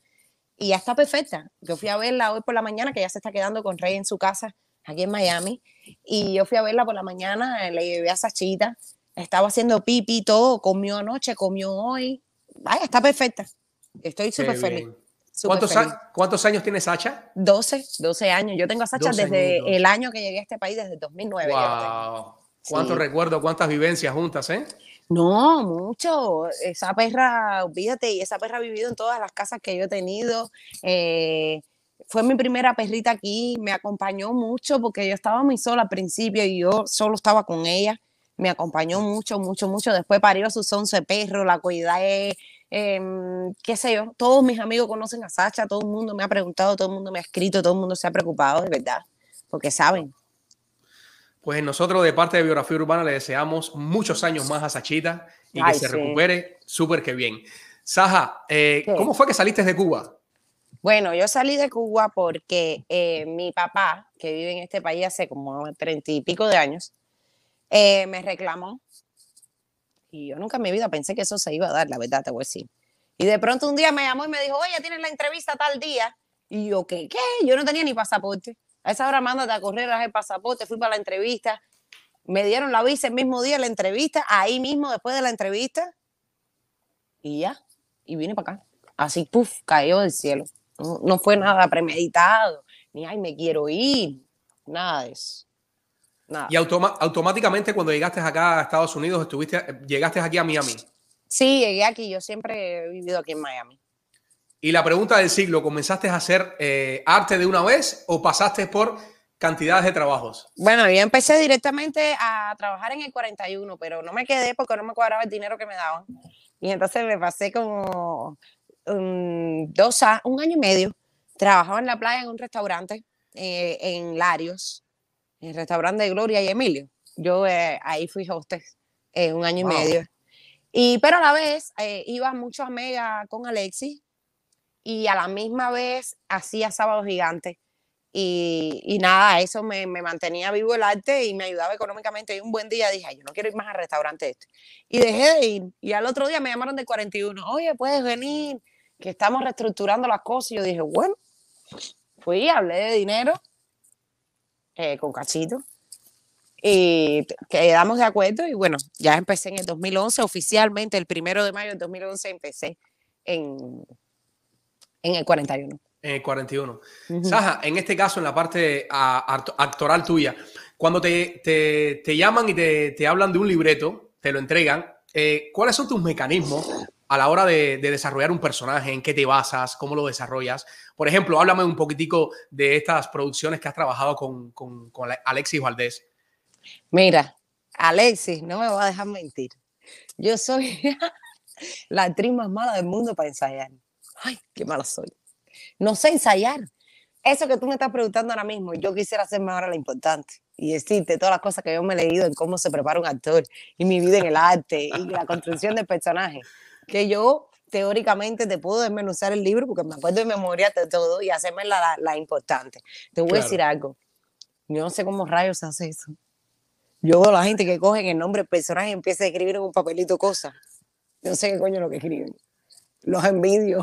Speaker 5: Y ya está perfecta. Yo fui a verla hoy por la mañana, que ya se está quedando con Rey en su casa, aquí en Miami. Y yo fui a verla por la mañana, le llevé a Sachita. Estaba haciendo pipi, todo. Comió anoche, comió hoy. Vaya, está perfecta. Estoy súper feliz.
Speaker 1: ¿Cuántos, a- ¿Cuántos años tiene Sacha?
Speaker 5: 12, 12 años. Yo tengo a Sacha
Speaker 1: 12
Speaker 5: desde
Speaker 1: añitos.
Speaker 5: el año que llegué a este país, desde el 2009. yo la tengo.
Speaker 1: Wow. ¿Cuántos
Speaker 5: Sí.
Speaker 1: recuerdos, cuántas vivencias juntas, eh?
Speaker 5: No, mucho. Esa perra, olvídate, y esa perra ha vivido en todas las casas que yo he tenido. Eh, fue mi primera perrita aquí, me acompañó mucho porque yo estaba muy sola al principio y yo solo estaba con ella. Me acompañó mucho, mucho, mucho. Después parió sus 11 perros, la cuidé, em, qué sé yo. Todos mis amigos conocen a Sacha, todo el mundo me ha preguntado, todo el mundo me ha escrito, todo el mundo se ha preocupado, de verdad, porque saben.
Speaker 1: Pues nosotros de parte de Biografía Urbana le deseamos muchos años más a Sachita y que
Speaker 5: Ay,
Speaker 1: se
Speaker 5: sí.
Speaker 1: recupere súper que bien. Saja, eh. ¿cómo fue que saliste de Cuba?
Speaker 5: Bueno, yo salí de Cuba porque eh, mi papá, que vive en este país hace como treinta y pico de años, eh, me reclamó. Y yo nunca en mi vida pensé que eso se iba a dar, la verdad, te voy a decir. Y de pronto un día me llamó y me dijo, oye, tienes la entrevista tal día. Y yo, ¿qué? ¿Qué? Yo no tenía ni pasaporte. A esa hora mándate a correr a el pasaporte, fui para la entrevista. Me dieron la visa el mismo día la entrevista, ahí mismo después de la entrevista. Y ya, y vine para acá. Así, puff, cayó del cielo. No, no fue nada premeditado, ni ay, me quiero ir, nada de eso. Nada.
Speaker 1: Y automáticamente cuando llegaste acá a Estados Unidos, estuviste, llegaste aquí a Miami.
Speaker 5: Sí, llegué aquí, yo siempre he vivido aquí en Miami.
Speaker 1: Y la pregunta del siglo, ¿comenzaste a hacer eh, arte de una vez o pasaste por cantidades de trabajos?
Speaker 5: Bueno, yo empecé directamente a trabajar en el 41, pero no me quedé porque no me cuadraba el dinero que me daban. Y entonces me pasé como um, dos a- un año y medio. Trabajaba en la playa en un restaurante eh, en Larios, en el restaurante de Gloria y Emilio. Yo eh, ahí fui hostess eh, un año
Speaker 1: Wow.
Speaker 5: y medio. Y, pero a la vez eh, iba mucho a Mega con Alexis y a la misma vez hacía Sábado Gigante. Y, y nada, eso me, me mantenía vivo el arte y me ayudaba económicamente. Y un buen día dije, "Ay, yo no quiero ir más al restaurante este. Y dejé de ir. Y al otro día me llamaron del 41, oye, puedes venir, que estamos reestructurando las cosas. Y yo dije, bueno, fui, hablé de dinero eh, con Cachito. Y quedamos de acuerdo y bueno, ya empecé en el 2011, oficialmente el primero de mayo del 2011 empecé en, en el 41.
Speaker 1: En el 41.
Speaker 5: Ujú.
Speaker 1: Saja, en este caso, en la parte actoral tuya, cuando te, te- te llaman y te, te hablan de un libreto, te lo entregan, eh, ¿cuáles son tus mecanismos a la hora de, de desarrollar un personaje? ¿En qué te basas? ¿Cómo lo desarrollas? Por ejemplo, háblame un poquitico de estas producciones que has trabajado con, con- con Ale- Alexis Valdés.
Speaker 5: Mira, Alexis, no me va a dejar mentir. Yo soy la actriz más mala del mundo para ensayar. Ay, qué mala soy. No sé ensayar. Eso que tú me estás preguntando ahora mismo, yo quisiera hacerme ahora lo importante y decirte todas las cosas que yo me he leído en cómo se prepara un actor y mi vida en el arte y la construcción del personaje. Que yo teóricamente te puedo desmenuzar el libro porque me acuerdo de memoria de todo y hacerme la, la, la importante. Te voy
Speaker 1: Claro.
Speaker 5: a decir algo. Yo no sé cómo rayos se hace eso. Yo veo la gente que cogen el nombre del personaje y empieza a escribir en un papelito cosas. Yo no sé qué coño es lo que escriben. Los envidio.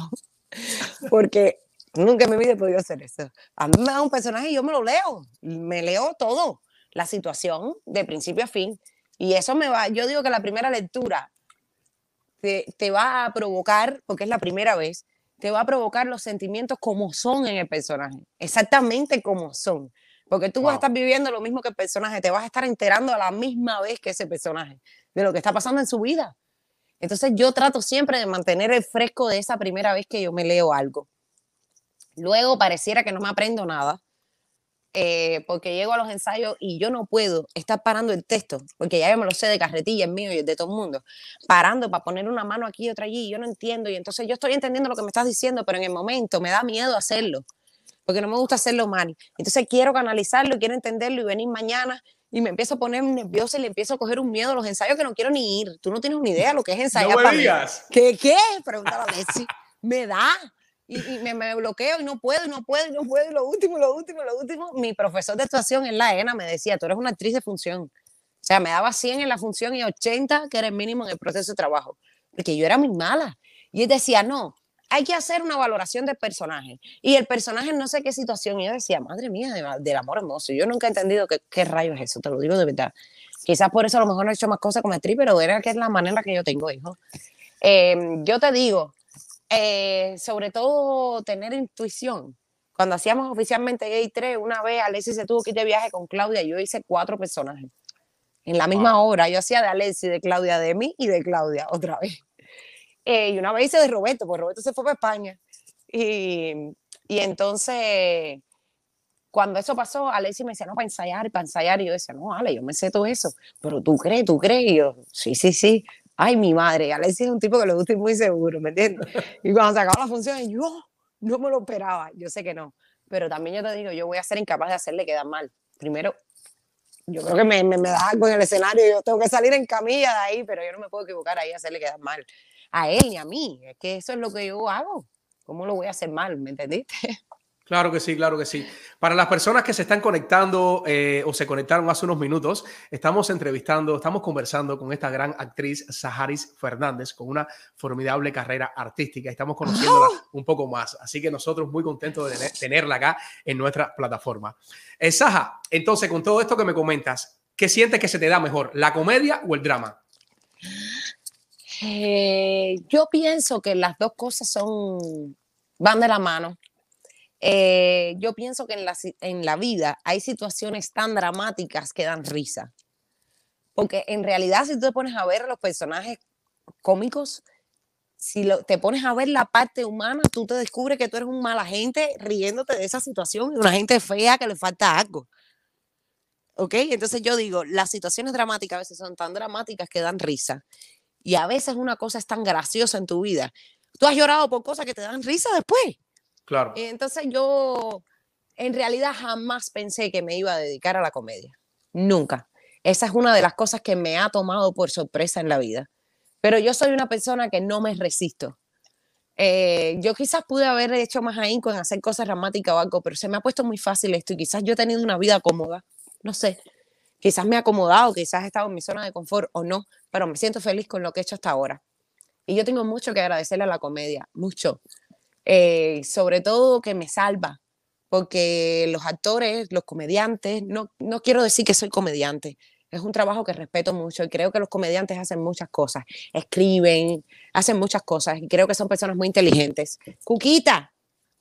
Speaker 5: Porque nunca en mi vida he podido hacer eso. A mí me da un personaje y yo me lo leo. Me leo todo. La situación de principio a fin. Y eso me va. Yo digo que la primera lectura te, te va a provocar, porque es la primera vez, te va a provocar los sentimientos como son en el personaje. Exactamente como son. Porque tú vas a
Speaker 1: Wow.
Speaker 5: estar viviendo lo mismo que el personaje, te vas a estar enterando a la misma vez que ese personaje de lo que está pasando en su vida. Entonces yo trato siempre de mantener el fresco de esa primera vez que yo me leo algo. Luego pareciera que no me aprendo nada, eh, porque llego a los ensayos y yo no puedo estar parando el texto, porque ya yo me lo sé de carretilla, mío y de todo el mundo, parando para poner una mano aquí y otra allí, y yo no entiendo, y entonces yo estoy entendiendo lo que me estás diciendo, pero en el momento me da miedo hacerlo, porque no me gusta hacerlo mal. Entonces quiero canalizarlo, quiero entenderlo y venir mañana y me empiezo a poner nerviosa y le empiezo a coger un miedo a los ensayos que no quiero ni ir. Tú no tienes ni idea lo que es ensayar
Speaker 1: No me
Speaker 5: para mí.
Speaker 1: digas.
Speaker 5: ¿Qué? ¿Qué? Preguntaba a Messi. Me da. Y, y me, me bloqueo y no puedo, y no puedo, y no puedo. Y lo último, lo último, lo último. Mi profesor de actuación en la ENA me decía, tú eres una actriz de función. O sea, me daba 100 en la función y 80, que era el mínimo en el proceso de trabajo. Porque yo era muy mala. Y él decía, no, hay que hacer una valoración del personaje. Y el personaje no sé qué situación. Y yo decía, madre mía, de- del amor hermoso. Yo nunca he entendido qué, qué rayos es eso, te lo digo de verdad. Quizás por eso a lo mejor no he hecho más cosas como actriz, pero era que es la manera que yo tengo, hijo. Eh, yo te digo, eh, sobre todo tener intuición. Cuando hacíamos oficialmente Gay 3, una vez Alexis se tuvo que ir de viaje con Claudia yo hice cuatro personajes. En la misma hora, yo hacía de Alexis, de Claudia, de mí y de Claudia otra vez. Eh, y una vez hice de Roberto, pues Roberto se fue para España. Y, y entonces, cuando eso pasó, Alexis me decía, no, para ensayar, para ensayar. Y yo decía, no, Ale, yo me sé todo eso. Pero tú crees, tú crees. Y yo, sí, sí, sí. Ay, mi madre. Alexis es un tipo que le gusta ir muy seguro, ¿me entiendes? Y cuando se la función, yo no me lo esperaba. Yo sé que no. Pero también yo te digo, yo voy a ser incapaz de hacerle quedar mal. Primero, yo creo que me, da algo en el escenario. Yo tengo que salir en camilla de ahí, pero yo no me puedo equivocar ahí hacerle quedar mal a él ni a mí. Es que eso es lo que yo hago. ¿Cómo lo voy a hacer mal? ¿Me entendiste?
Speaker 1: Claro que sí, claro que sí. Para las personas que se están conectando eh, o se conectaron hace unos minutos, estamos entrevistando, estamos conversando con esta gran actriz Saharis Fernández, con una formidable carrera artística. Estamos conociéndola un poco más. Así que nosotros muy contentos de tener- tenerla acá en nuestra plataforma. Eh, Saja, entonces con todo esto que me comentas, ¿qué sientes que se te da mejor, la comedia o el drama?
Speaker 5: Eh, yo pienso que las dos cosas son, van de la mano. Eh, yo pienso que en la, en la vida hay situaciones tan dramáticas que dan risa. Porque en realidad, si tú te pones a ver los personajes cómicos, si lo- te pones a ver la parte humana, tú te descubres que tú eres un mala gente riéndote de esa situación y una gente fea que le falta algo. ¿Ok? Entonces yo digo, las situaciones dramáticas a veces son tan dramáticas que dan risa. Y a veces una cosa es tan graciosa en tu vida. Tú has llorado por cosas que te dan risa después.
Speaker 1: Claro.
Speaker 5: Entonces yo en realidad jamás pensé que me iba a dedicar a la comedia. Nunca. Esa es una de las cosas que me ha tomado por sorpresa en la vida. Pero yo soy una persona que no me resisto. Eh, yo quizás pude haber hecho más ahínco en hacer cosas dramáticas o algo, pero se me ha puesto muy fácil esto y quizás yo he tenido una vida cómoda. No sé. Quizás me he acomodado, quizás he estado en mi zona de confort o no, pero me siento feliz con lo que he hecho hasta ahora. Y yo tengo mucho que agradecerle a la comedia, mucho. Eh, sobre todo que me salva, porque los actores, los comediantes, no, no quiero decir que soy comediante, es un trabajo que respeto mucho y creo que los comediantes hacen muchas cosas, escriben, hacen muchas cosas y creo que son personas muy inteligentes. Cuquita,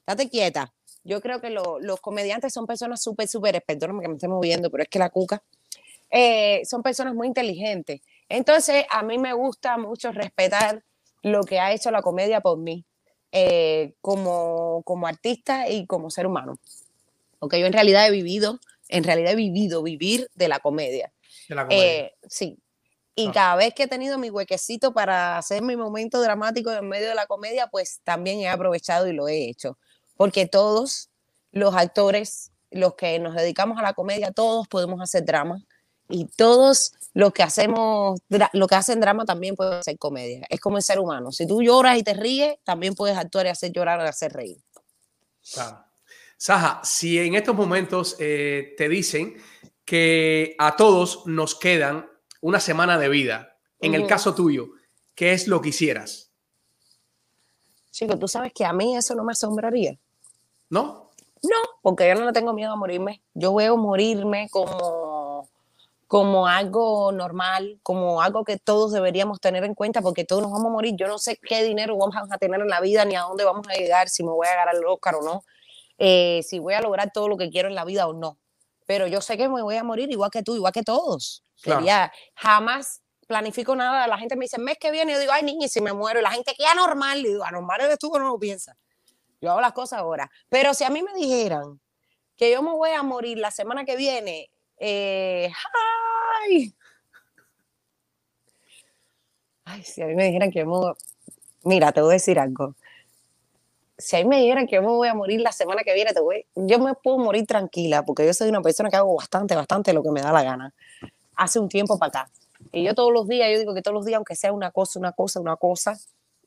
Speaker 5: date quieta. Yo creo que lo- los comediantes son personas súper, súper, perdóname que me esté moviendo, pero es que la cuca, eh, son personas muy inteligentes. Entonces, a mí me gusta mucho respetar lo que ha hecho la comedia por mí, eh, como, como artista y como ser humano. Porque yo en realidad he vivido, en realidad he vivido vivir de la comedia.
Speaker 1: De la comedia.
Speaker 5: Eh, sí. Y
Speaker 1: Ah.
Speaker 5: cada vez que he tenido mi huequecito para hacer mi momento dramático en medio de la comedia, pues también he aprovechado y lo he hecho. Porque todos los actores, los que nos dedicamos a la comedia, todos podemos hacer drama. Y todos los que hacemos, lo que hacen drama también pueden hacer comedia. Es como el ser humano. Si tú lloras y te ríes, también puedes actuar y hacer llorar o hacer reír.
Speaker 1: Saja, si en estos momentos eh, te dicen que a todos nos quedan una semana de vida, en el caso tuyo, ¿qué es lo que hicieras?
Speaker 5: Chico, tú sabes que a mí eso no me asombraría.
Speaker 1: ¿No?
Speaker 5: No, porque yo no tengo miedo a morirme. Yo veo morirme como, como algo normal, como algo que todos deberíamos tener en cuenta, porque todos nos vamos a morir. Yo no sé qué dinero vamos a tener en la vida, ni a dónde vamos a llegar, si me voy a ganar el Oscar o no, eh, si voy a lograr todo lo que quiero en la vida o no. Pero yo sé que me voy a morir igual que tú, igual que todos.
Speaker 1: Claro.
Speaker 5: Sería, jamás planifico nada. La gente me dice, mes que viene, yo digo, ay, niña, si me muero. Y la gente, ¿qué anormal? Y digo, anormal eres tú o no lo piensas. Yo hago las cosas ahora. Pero si a mí me dijeran que yo me voy a morir la semana que viene, eh, ¡ay! Ay, si a mí me dijeran que me Mira, te voy a decir algo. Si a mí me dijeran que me voy a morir la semana que viene, te voy... yo me puedo morir tranquila, porque yo soy una persona que hago bastante, bastante lo que me da la gana. Hace un tiempo para acá. Y yo todos los días, yo digo que todos los días, aunque sea una cosa, una cosa, una cosa,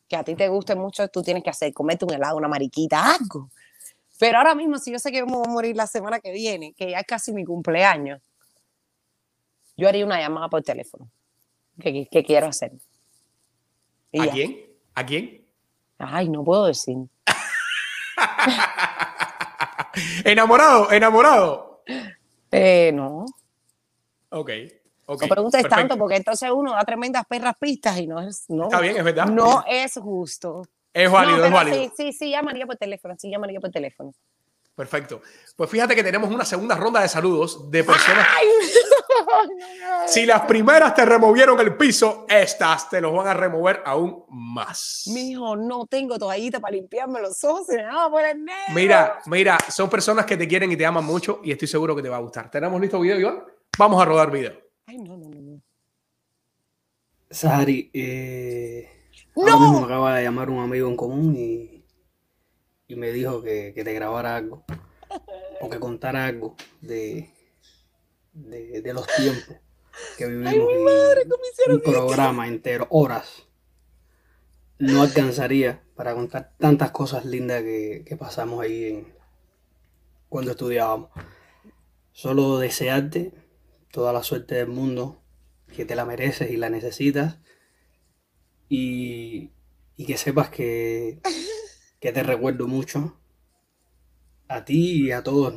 Speaker 5: que a ti te guste mucho, tú tienes que hacer, comerte un helado, una mariquita, algo. Pero ahora mismo, si yo sé que me voy a morir la semana que viene, que ya es casi mi cumpleaños, yo haría una llamada por teléfono. ¿Qué, qué quiero hacer? Y
Speaker 1: ¿A
Speaker 5: ya.
Speaker 1: quién? ¿A quién?
Speaker 5: Ay, no puedo decir.
Speaker 1: enamorado, enamorado.
Speaker 5: Eh, no,
Speaker 1: Ok. ok,
Speaker 5: no preguntes
Speaker 1: perfecto.
Speaker 5: tanto porque entonces uno da tremendas perras pistas y no es, no,
Speaker 1: Está bien, es verdad.
Speaker 5: no es justo.
Speaker 1: Es válido,
Speaker 5: No,
Speaker 1: es válido.
Speaker 5: Sí, sí, sí, llamaría por teléfono, sí, llamaría por teléfono.
Speaker 1: Perfecto. Pues fíjate que tenemos una segunda ronda de saludos de personas. Si las primeras te removieron el piso, estas te los van a remover aún más.
Speaker 5: Mijo, no tengo toallita para limpiarme los ojos, se me va a poner negro.
Speaker 1: Mira, mira, son personas que te quieren y te aman mucho y estoy seguro que te va a gustar. ¿Tenemos listo video, Iván? Vamos a rodar video.
Speaker 5: Ay, no, no, no, no.
Speaker 8: Sari, eh,
Speaker 5: ¡No!
Speaker 8: ahora mismo me acaba de llamar un amigo en común y, y me dijo que, que te grabara algo o que contara algo de, de, de los tiempos que vivimos. y un programa entero, horas, no alcanzaría para contar tantas cosas lindas que, que pasamos ahí en, cuando estudiábamos. Solo desearte toda la suerte del mundo, que te la mereces y la necesitas. Y, y que sepas que, que te recuerdo mucho a ti y a todos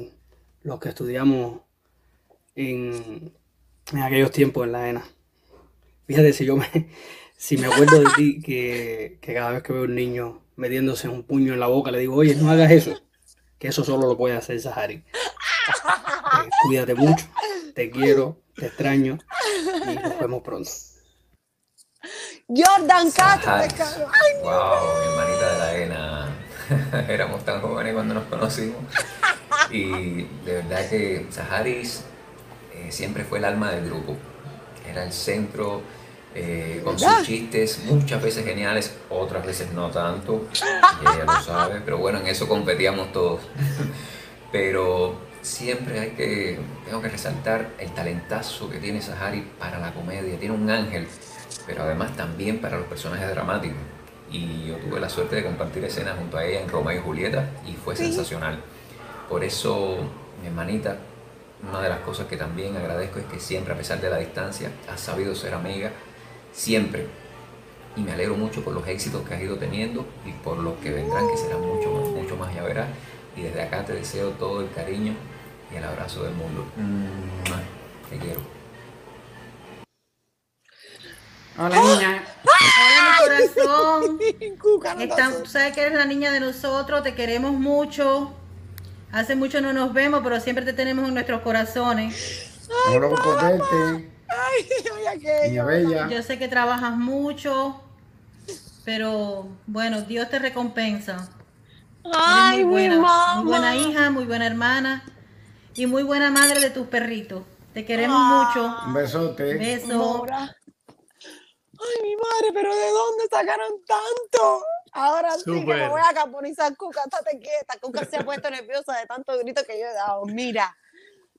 Speaker 8: los que estudiamos en, en aquellos tiempos en la ENA. Fíjate, si yo me, si me acuerdo de ti, que, que cada vez que veo a un niño metiéndose un puño en la boca, le digo, oye, no hagas eso. Que eso solo lo puede hacer Sahari. Eh, cuídate mucho, te quiero, te extraño y nos vemos pronto.
Speaker 5: Jordan Castro.
Speaker 9: Wow, mi hermanita de la ENA. Éramos tan jóvenes cuando nos conocimos. Y de verdad que Saharis eh, siempre fue el alma del grupo. Era el centro eh, con sus chistes, muchas veces geniales, otras veces no tanto. Y ella lo sabe, pero bueno, en eso competíamos todos. Pero siempre hay que, tengo que resaltar el talentazo que tiene Sahari para la comedia. Tiene un ángel, pero además también para los personajes dramáticos. Y yo tuve la suerte de compartir escenas junto a ella en Romeo y Julieta y fue sensacional. Por eso, mi hermanita, una de las cosas que también agradezco es que siempre, a pesar de la distancia, has sabido ser amiga, siempre. Y me alegro mucho por los éxitos que has ido teniendo y por los que vendrán, que serán mucho más, mucho más, ya verás. Y desde acá te deseo todo el cariño y el abrazo del mundo. Te quiero.
Speaker 10: Hola, niña. Hola, mi corazón. Sabes que eres la niña de nosotros, te queremos mucho. Hace mucho no nos vemos, pero siempre te tenemos en nuestros corazones.
Speaker 5: Ay, oye, aquello.
Speaker 11: niña bella.
Speaker 10: Yo sé que trabajas mucho, pero bueno, Dios te recompensa.
Speaker 5: Ay,
Speaker 10: muy
Speaker 5: mi
Speaker 10: buena,
Speaker 5: mamá.
Speaker 10: muy buena hija, muy buena hermana y muy buena madre de tus perritos. Te queremos
Speaker 5: Ah.
Speaker 10: mucho.
Speaker 11: Un besote.
Speaker 10: Beso.
Speaker 5: Mora. Ay, mi madre, pero ¿de dónde sacaron tanto? Ahora sí que me voy a caponizar, Cuca, estate quieta. Cuca se ha puesto nerviosa de tanto grito que yo he dado. Mira,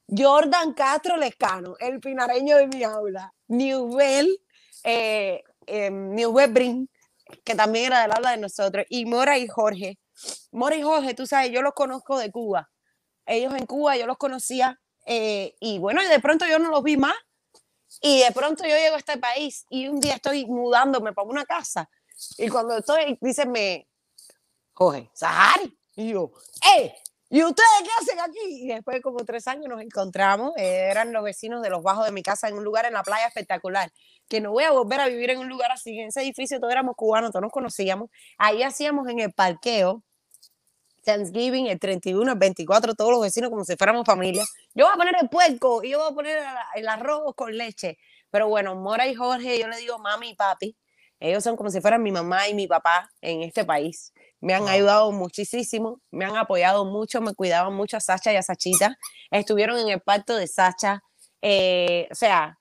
Speaker 5: Jordan Castro Lescano, el pinareño de mi aula. Newell, eh, eh, Newell Brin, que también era del aula de nosotros. Y Mora y Jorge. Mora y Jorge, tú sabes, yo los conozco de Cuba. Ellos en Cuba, yo los conocía. eh, y bueno, y de pronto yo no los vi más. Y de pronto yo llego a este país y un día estoy mudándome para una casa. Y cuando estoy, dicen, me, Jorge, Sahari. Y yo, ¡eh! ¿Y ustedes qué hacen aquí? Y después de como tres años nos encontramos. eh, eran los vecinos de los bajos de mi casa en un lugar en la playa espectacular. Que no voy a volver a vivir en un lugar así. En ese edificio todos éramos cubanos, todos nos conocíamos. Ahí hacíamos en el parqueo Thanksgiving, el 31, el 24, todos los vecinos como si fuéramos familia. Yo voy a poner el puerco y yo voy a poner el arroz con leche. Pero bueno, Mora y Jorge, yo le digo mami y papi. Ellos son como si fueran mi mamá y mi papá en este país. Me han ayudado muchísimo, me han apoyado mucho, me cuidaban mucho a Sacha y a Sachita. Estuvieron en el parto de Sacha. eh, o sea,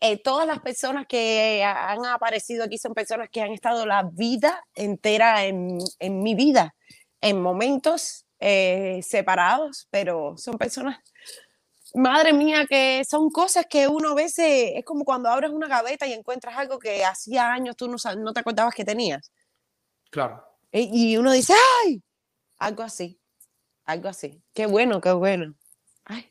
Speaker 5: eh, todas las personas que ha- han aparecido aquí son personas que han estado la vida entera en, en mi vida, en momentos eh, separados, pero son personas, madre mía, que son cosas que uno a veces, es como cuando abres una gaveta y encuentras algo que hacía años tú no, no te acordabas que tenías.
Speaker 1: Claro.
Speaker 5: Y, y uno dice, ¡ay! Algo así, algo así. Qué bueno, qué bueno. Ay,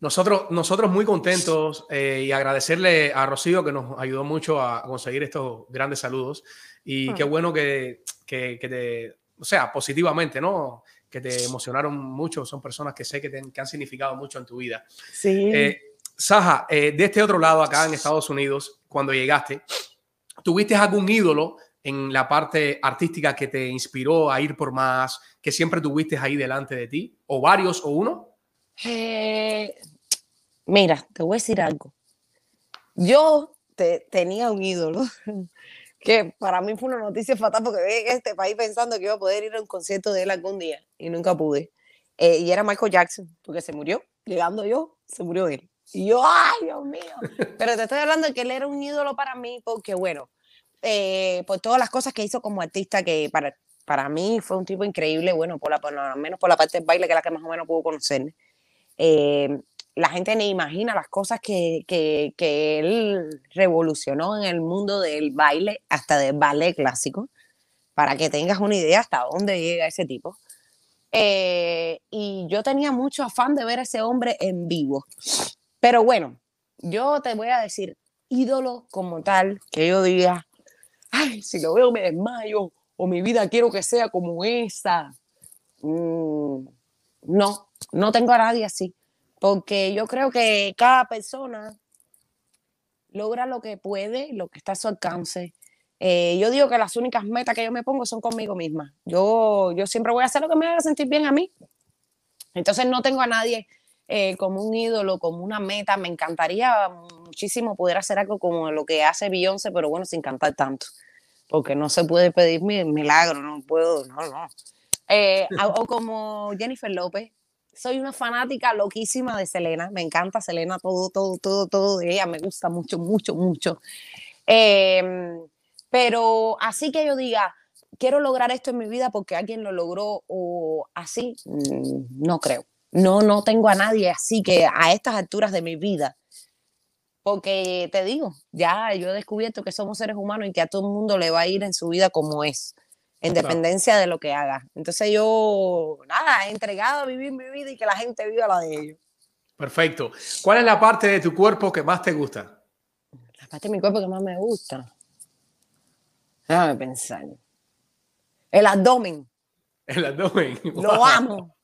Speaker 1: Nosotros, nosotros muy contentos eh, y agradecerle a Rocío que nos ayudó mucho a conseguir estos grandes saludos. Y qué
Speaker 5: Ah.
Speaker 1: bueno que, que, que te, o sea, positivamente, ¿no? Que te emocionaron mucho. Son personas que sé que, te- que han significado mucho en tu vida.
Speaker 5: sí.
Speaker 1: Eh, Saja, eh, de este otro lado, acá en Estados Unidos, cuando llegaste, ¿tuviste algún ídolo en la parte artística que te inspiró a ir por más, que siempre tuviste ahí delante de ti? ¿O varios o uno?
Speaker 5: Eh, mira, te voy a decir algo. Yo te- tenía un ídolo que para mí fue una noticia fatal porque llegué a este país pensando que iba a poder ir a un concierto de él algún día y nunca pude. Eh, y era Michael Jackson, porque se murió. Llegando yo, se murió él. Y yo, ¡ay, Dios mío! Pero te estoy hablando de que él era un ídolo para mí porque, bueno, eh, por todas las cosas que hizo como artista, que para, para mí fue un tipo increíble, bueno, por, la, por lo menos por la parte del baile, que es la que más o menos puedo conocer. Eh, la gente ni imagina las cosas que, que, que él revolucionó en el mundo del baile, hasta del ballet clásico, para que tengas una idea hasta dónde llega ese tipo. Eh, y yo tenía mucho afán de ver a ese hombre en vivo. Pero bueno, yo te voy a decir, ídolo como tal, que yo diga, ay, si lo veo me desmayo, o mi vida quiero que sea como esa. Mm, no, no tengo a nadie así, porque yo creo que cada persona logra lo que puede, lo que está a su alcance. Eh, yo digo que las únicas metas que yo me pongo son conmigo misma. Yo, yo siempre voy a hacer lo que me haga sentir bien a mí. Entonces no tengo a nadie eh, como un ídolo, como una meta. Me encantaría muchísimo poder hacer algo como lo que hace Beyoncé, pero bueno, sin cantar tanto. Porque no se puede pedir milagro, no puedo, no, no. Eh, o como Jennifer López. Soy una fanática loquísima de Selena. Me encanta Selena, todo, todo, todo, todo de ella. Me gusta mucho, mucho, mucho. Em, pero así que yo diga, quiero lograr esto en mi vida porque alguien lo logró o así, mm, no creo. No, no tengo a nadie así que a estas alturas de mi vida. Porque te digo, ya yo he descubierto que somos seres humanos y que a todo el mundo le va a ir en su vida como es en dependencia de lo que haga. Entonces yo, nada, he entregado a vivir mi vida y que la gente viva la de ellos.
Speaker 1: Perfecto. ¿Cuál es la parte de tu cuerpo que más te gusta?
Speaker 5: La parte de mi cuerpo que más me gusta. Déjame pensar. El abdomen.
Speaker 1: El abdomen.
Speaker 5: Lo amo.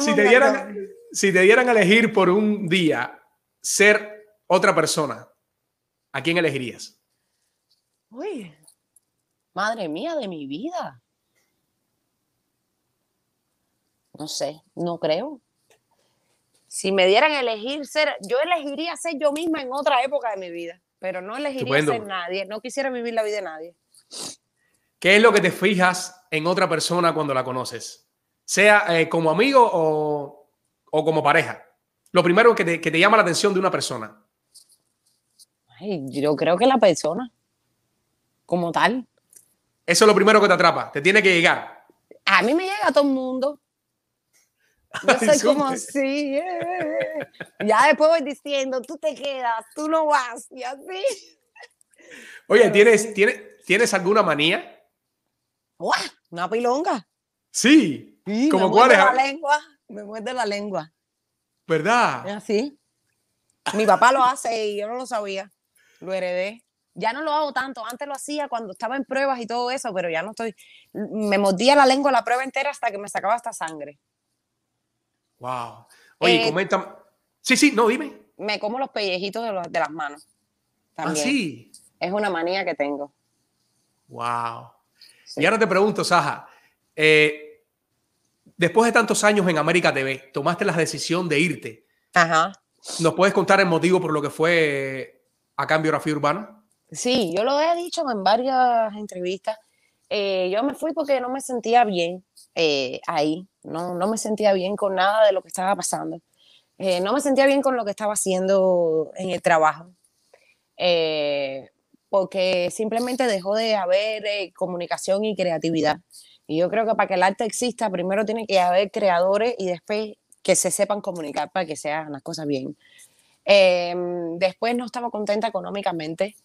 Speaker 1: si, te dieran, si te dieran a elegir por un día ser otra persona, ¿a quién elegirías?
Speaker 5: Uy, madre mía de mi vida. No sé, no creo. Si me dieran a elegir ser, yo elegiría ser yo misma en otra época de mi vida, pero no elegiría ser nadie, no quisiera vivir la vida de nadie.
Speaker 1: ¿Qué es lo que te fijas en otra persona cuando la conoces? Sea eh, como amigo o, como pareja. Lo primero que te, que te llama la atención de una persona.
Speaker 5: Ay, yo creo que la persona, como tal.
Speaker 1: Eso es lo primero que te atrapa, te tiene que llegar.
Speaker 5: A mí me llega a todo el mundo. Yo soy como así. Ya después voy diciendo, tú te quedas, tú no vas, y así.
Speaker 1: Oye, ¿tienes, ¿tienes, ¿tienes alguna manía?
Speaker 5: Una pilonga.
Speaker 1: Sí.
Speaker 5: ¿Como cuál es? La lengua, me muerde la lengua.
Speaker 1: ¿Verdad?
Speaker 5: Así. Mi papá lo hace y yo no lo sabía. Lo heredé ya no lo hago tanto. Antes lo hacía cuando estaba en pruebas y todo eso, pero ya no estoy. Me mordía la lengua la prueba entera hasta que me sacaba hasta sangre.
Speaker 1: Wow. Oye, eh, comenta. Sí, sí, no, dime.
Speaker 5: Me como los pellejitos de, las manos.
Speaker 1: Ah, También. Ah, sí.
Speaker 5: Es una manía que tengo.
Speaker 1: Wow. Y ahora te pregunto, Saja, eh, después de tantos años en América TV, tomaste la decisión de irte.
Speaker 5: Ajá.
Speaker 1: ¿Nos puedes contar el motivo por lo que fue a Cambio Biografía Urbana?
Speaker 5: Sí, yo lo he dicho en varias entrevistas. Eh, yo me fui porque no me sentía bien eh, ahí, no, no me sentía bien con nada de lo que estaba pasando. Eh, no me sentía bien con lo que estaba haciendo en el trabajo, porque simplemente dejó de haber comunicación y creatividad. Y yo creo que para que el arte exista, primero tiene que haber creadores y después que se sepan comunicar para que se hagan las cosas bien. después no estaba contenta económicamente.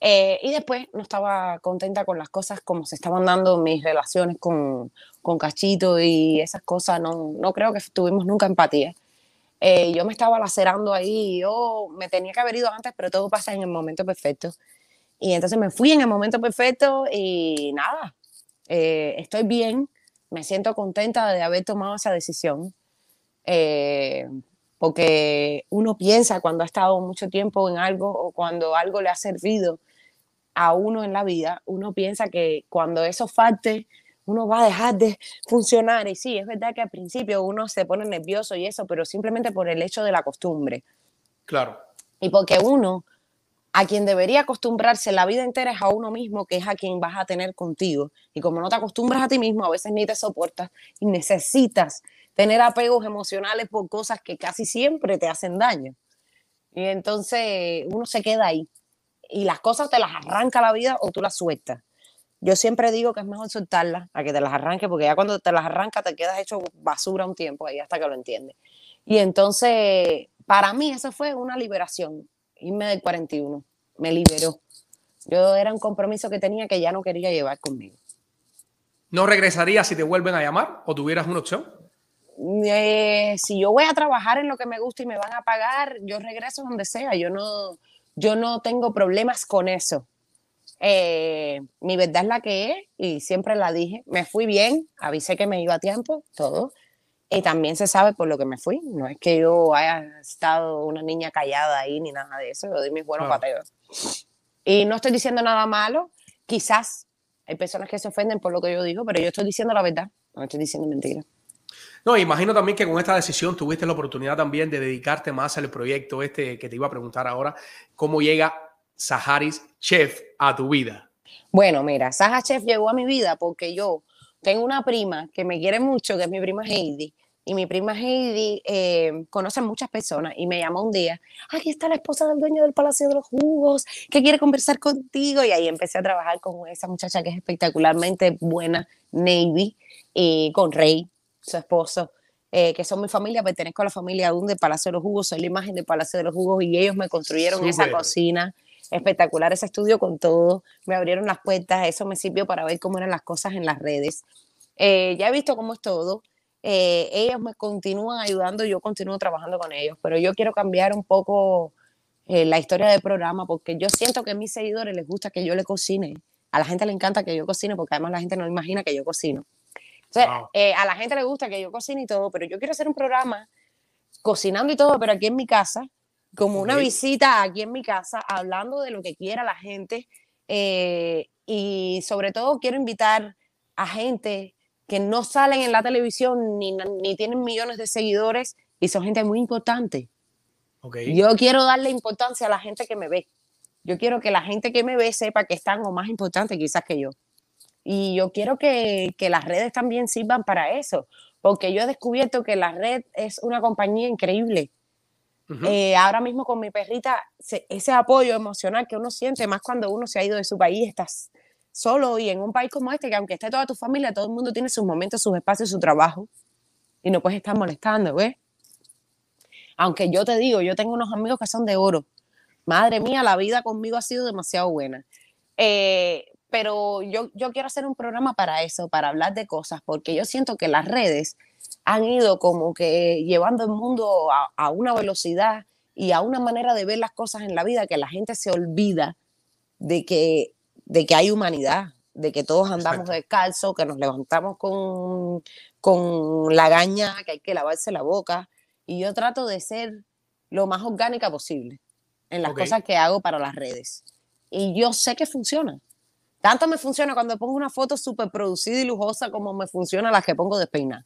Speaker 5: Eh, y después no estaba contenta con las cosas como se estaban dando mis relaciones con, con Cachito y esas cosas. No, no creo que tuvimos nunca empatía. Eh, yo me estaba lacerando ahí, yo me tenía que haber ido antes, pero todo pasa en el momento perfecto. Y entonces me fui en el momento perfecto y nada, eh, estoy bien, me siento contenta de haber tomado esa decisión. porque uno piensa cuando ha estado mucho tiempo en algo o cuando algo le ha servido a uno en la vida, uno piensa que cuando eso falte, uno va a dejar de funcionar. Y sí, es verdad que al principio uno se pone nervioso y eso, pero simplemente por el hecho de la costumbre.
Speaker 1: Claro.
Speaker 5: Y porque uno, a quien debería acostumbrarse la vida entera es a uno mismo, que es a quien vas a tener contigo. Y como no te acostumbras a ti mismo, a veces ni te soportas y necesitas tener apegos emocionales por cosas que casi siempre te hacen daño. Y entonces uno se queda ahí y las cosas te las arranca la vida o tú las sueltas. Yo siempre digo que es mejor soltarlas a que te las arranque, porque ya cuando te las arranca te quedas hecho basura un tiempo ahí hasta que lo entiendes. Y entonces, para mí eso fue una liberación, irme del 41, me liberó. Yo era un compromiso que tenía que ya no quería llevar conmigo.
Speaker 1: ¿No regresarías si te vuelven a llamar o tuvieras una opción?
Speaker 5: Eh, si yo voy a trabajar en lo que me gusta y me van a pagar, yo regreso donde sea. Yo no, yo no tengo problemas con eso. Eh, mi verdad es la que es y siempre la dije. Me fui bien, avisé que me iba a tiempo, todo. Y también se sabe por lo que me fui. No es que yo haya estado una niña callada ahí ni nada de eso. Yo di mis buenos
Speaker 1: Claro.
Speaker 5: pateos. Y no estoy diciendo nada malo. Quizás hay personas que se ofenden por lo que yo digo, pero yo estoy diciendo la verdad. No estoy diciendo mentira.
Speaker 1: No, imagino también que con esta decisión tuviste la oportunidad también de dedicarte más al proyecto este que te iba a preguntar ahora. ¿Cómo llega Saharis Chef a tu vida?
Speaker 5: Bueno, mira, Saja Chef llegó a mi vida porque yo tengo una prima que me quiere mucho, que es mi prima Heidi. Y mi prima Heidi eh, conoce a muchas personas y me llamó un día, aquí está la esposa del dueño del Palacio de los Jugos, que quiere conversar contigo. Y ahí empecé a trabajar con esa muchacha que es espectacularmente buena, Navy, con Rey, su esposo, eh, que son mi familia, pertenezco a la familia aún del Palacio de los Jugos, soy la imagen del Palacio de los Jugos y ellos me construyeron esa cocina espectacular, ese estudio con todo, me abrieron las puertas, eso me sirvió para ver cómo eran las cosas en las redes. Eh, ya he visto cómo es todo, eh, ellos me continúan ayudando, yo continúo trabajando con ellos, pero yo quiero cambiar un poco la historia del programa porque yo siento que a mis seguidores les gusta que yo le cocine, a la gente le encanta que yo cocine porque además la gente no imagina que yo cocino. Entonces,
Speaker 1: Wow.
Speaker 5: eh, a la gente le gusta que yo cocine y todo, pero yo quiero hacer un programa cocinando y todo, pero aquí en mi casa, como una
Speaker 1: Ok.
Speaker 5: visita aquí en mi casa, hablando de lo que quiera la gente. eh, y sobre todo quiero invitar a gente que no salen en la televisión ni, ni tienen millones de seguidores y son gente muy importante.
Speaker 1: Ok.
Speaker 5: Yo quiero darle importancia a la gente que me ve. Yo quiero que la gente que me ve sepa que están o más importantes quizás que yo. Y yo quiero que, que las redes también sirvan para eso, porque yo he descubierto que la red es una compañía increíble. Eh, ahora mismo con mi perrita, se- ese apoyo emocional que uno siente, más cuando uno se ha ido de su país, estás solo y en un país como este, que aunque esté toda tu familia, todo el mundo tiene sus momentos, sus espacios, su trabajo, y no puedes estar molestando, ¿ves? Aunque yo te digo, yo tengo unos amigos que son de oro. Madre mía, la vida conmigo ha sido demasiado buena. Eh, pero yo, yo quiero hacer un programa para eso, para hablar de cosas, porque yo siento que las redes han ido como que llevando el mundo a, a una velocidad y a una manera de ver las cosas en la vida que la gente se olvida de que, de que hay humanidad, de que todos andamos descalzos, que nos levantamos con, con la gaña, que hay que lavarse la boca. Y yo trato de ser lo más orgánica posible en las cosas que hago para las redes. Y yo sé que funciona. Tanto me funciona cuando pongo una foto súper producida y lujosa como me funciona las que pongo despeinada.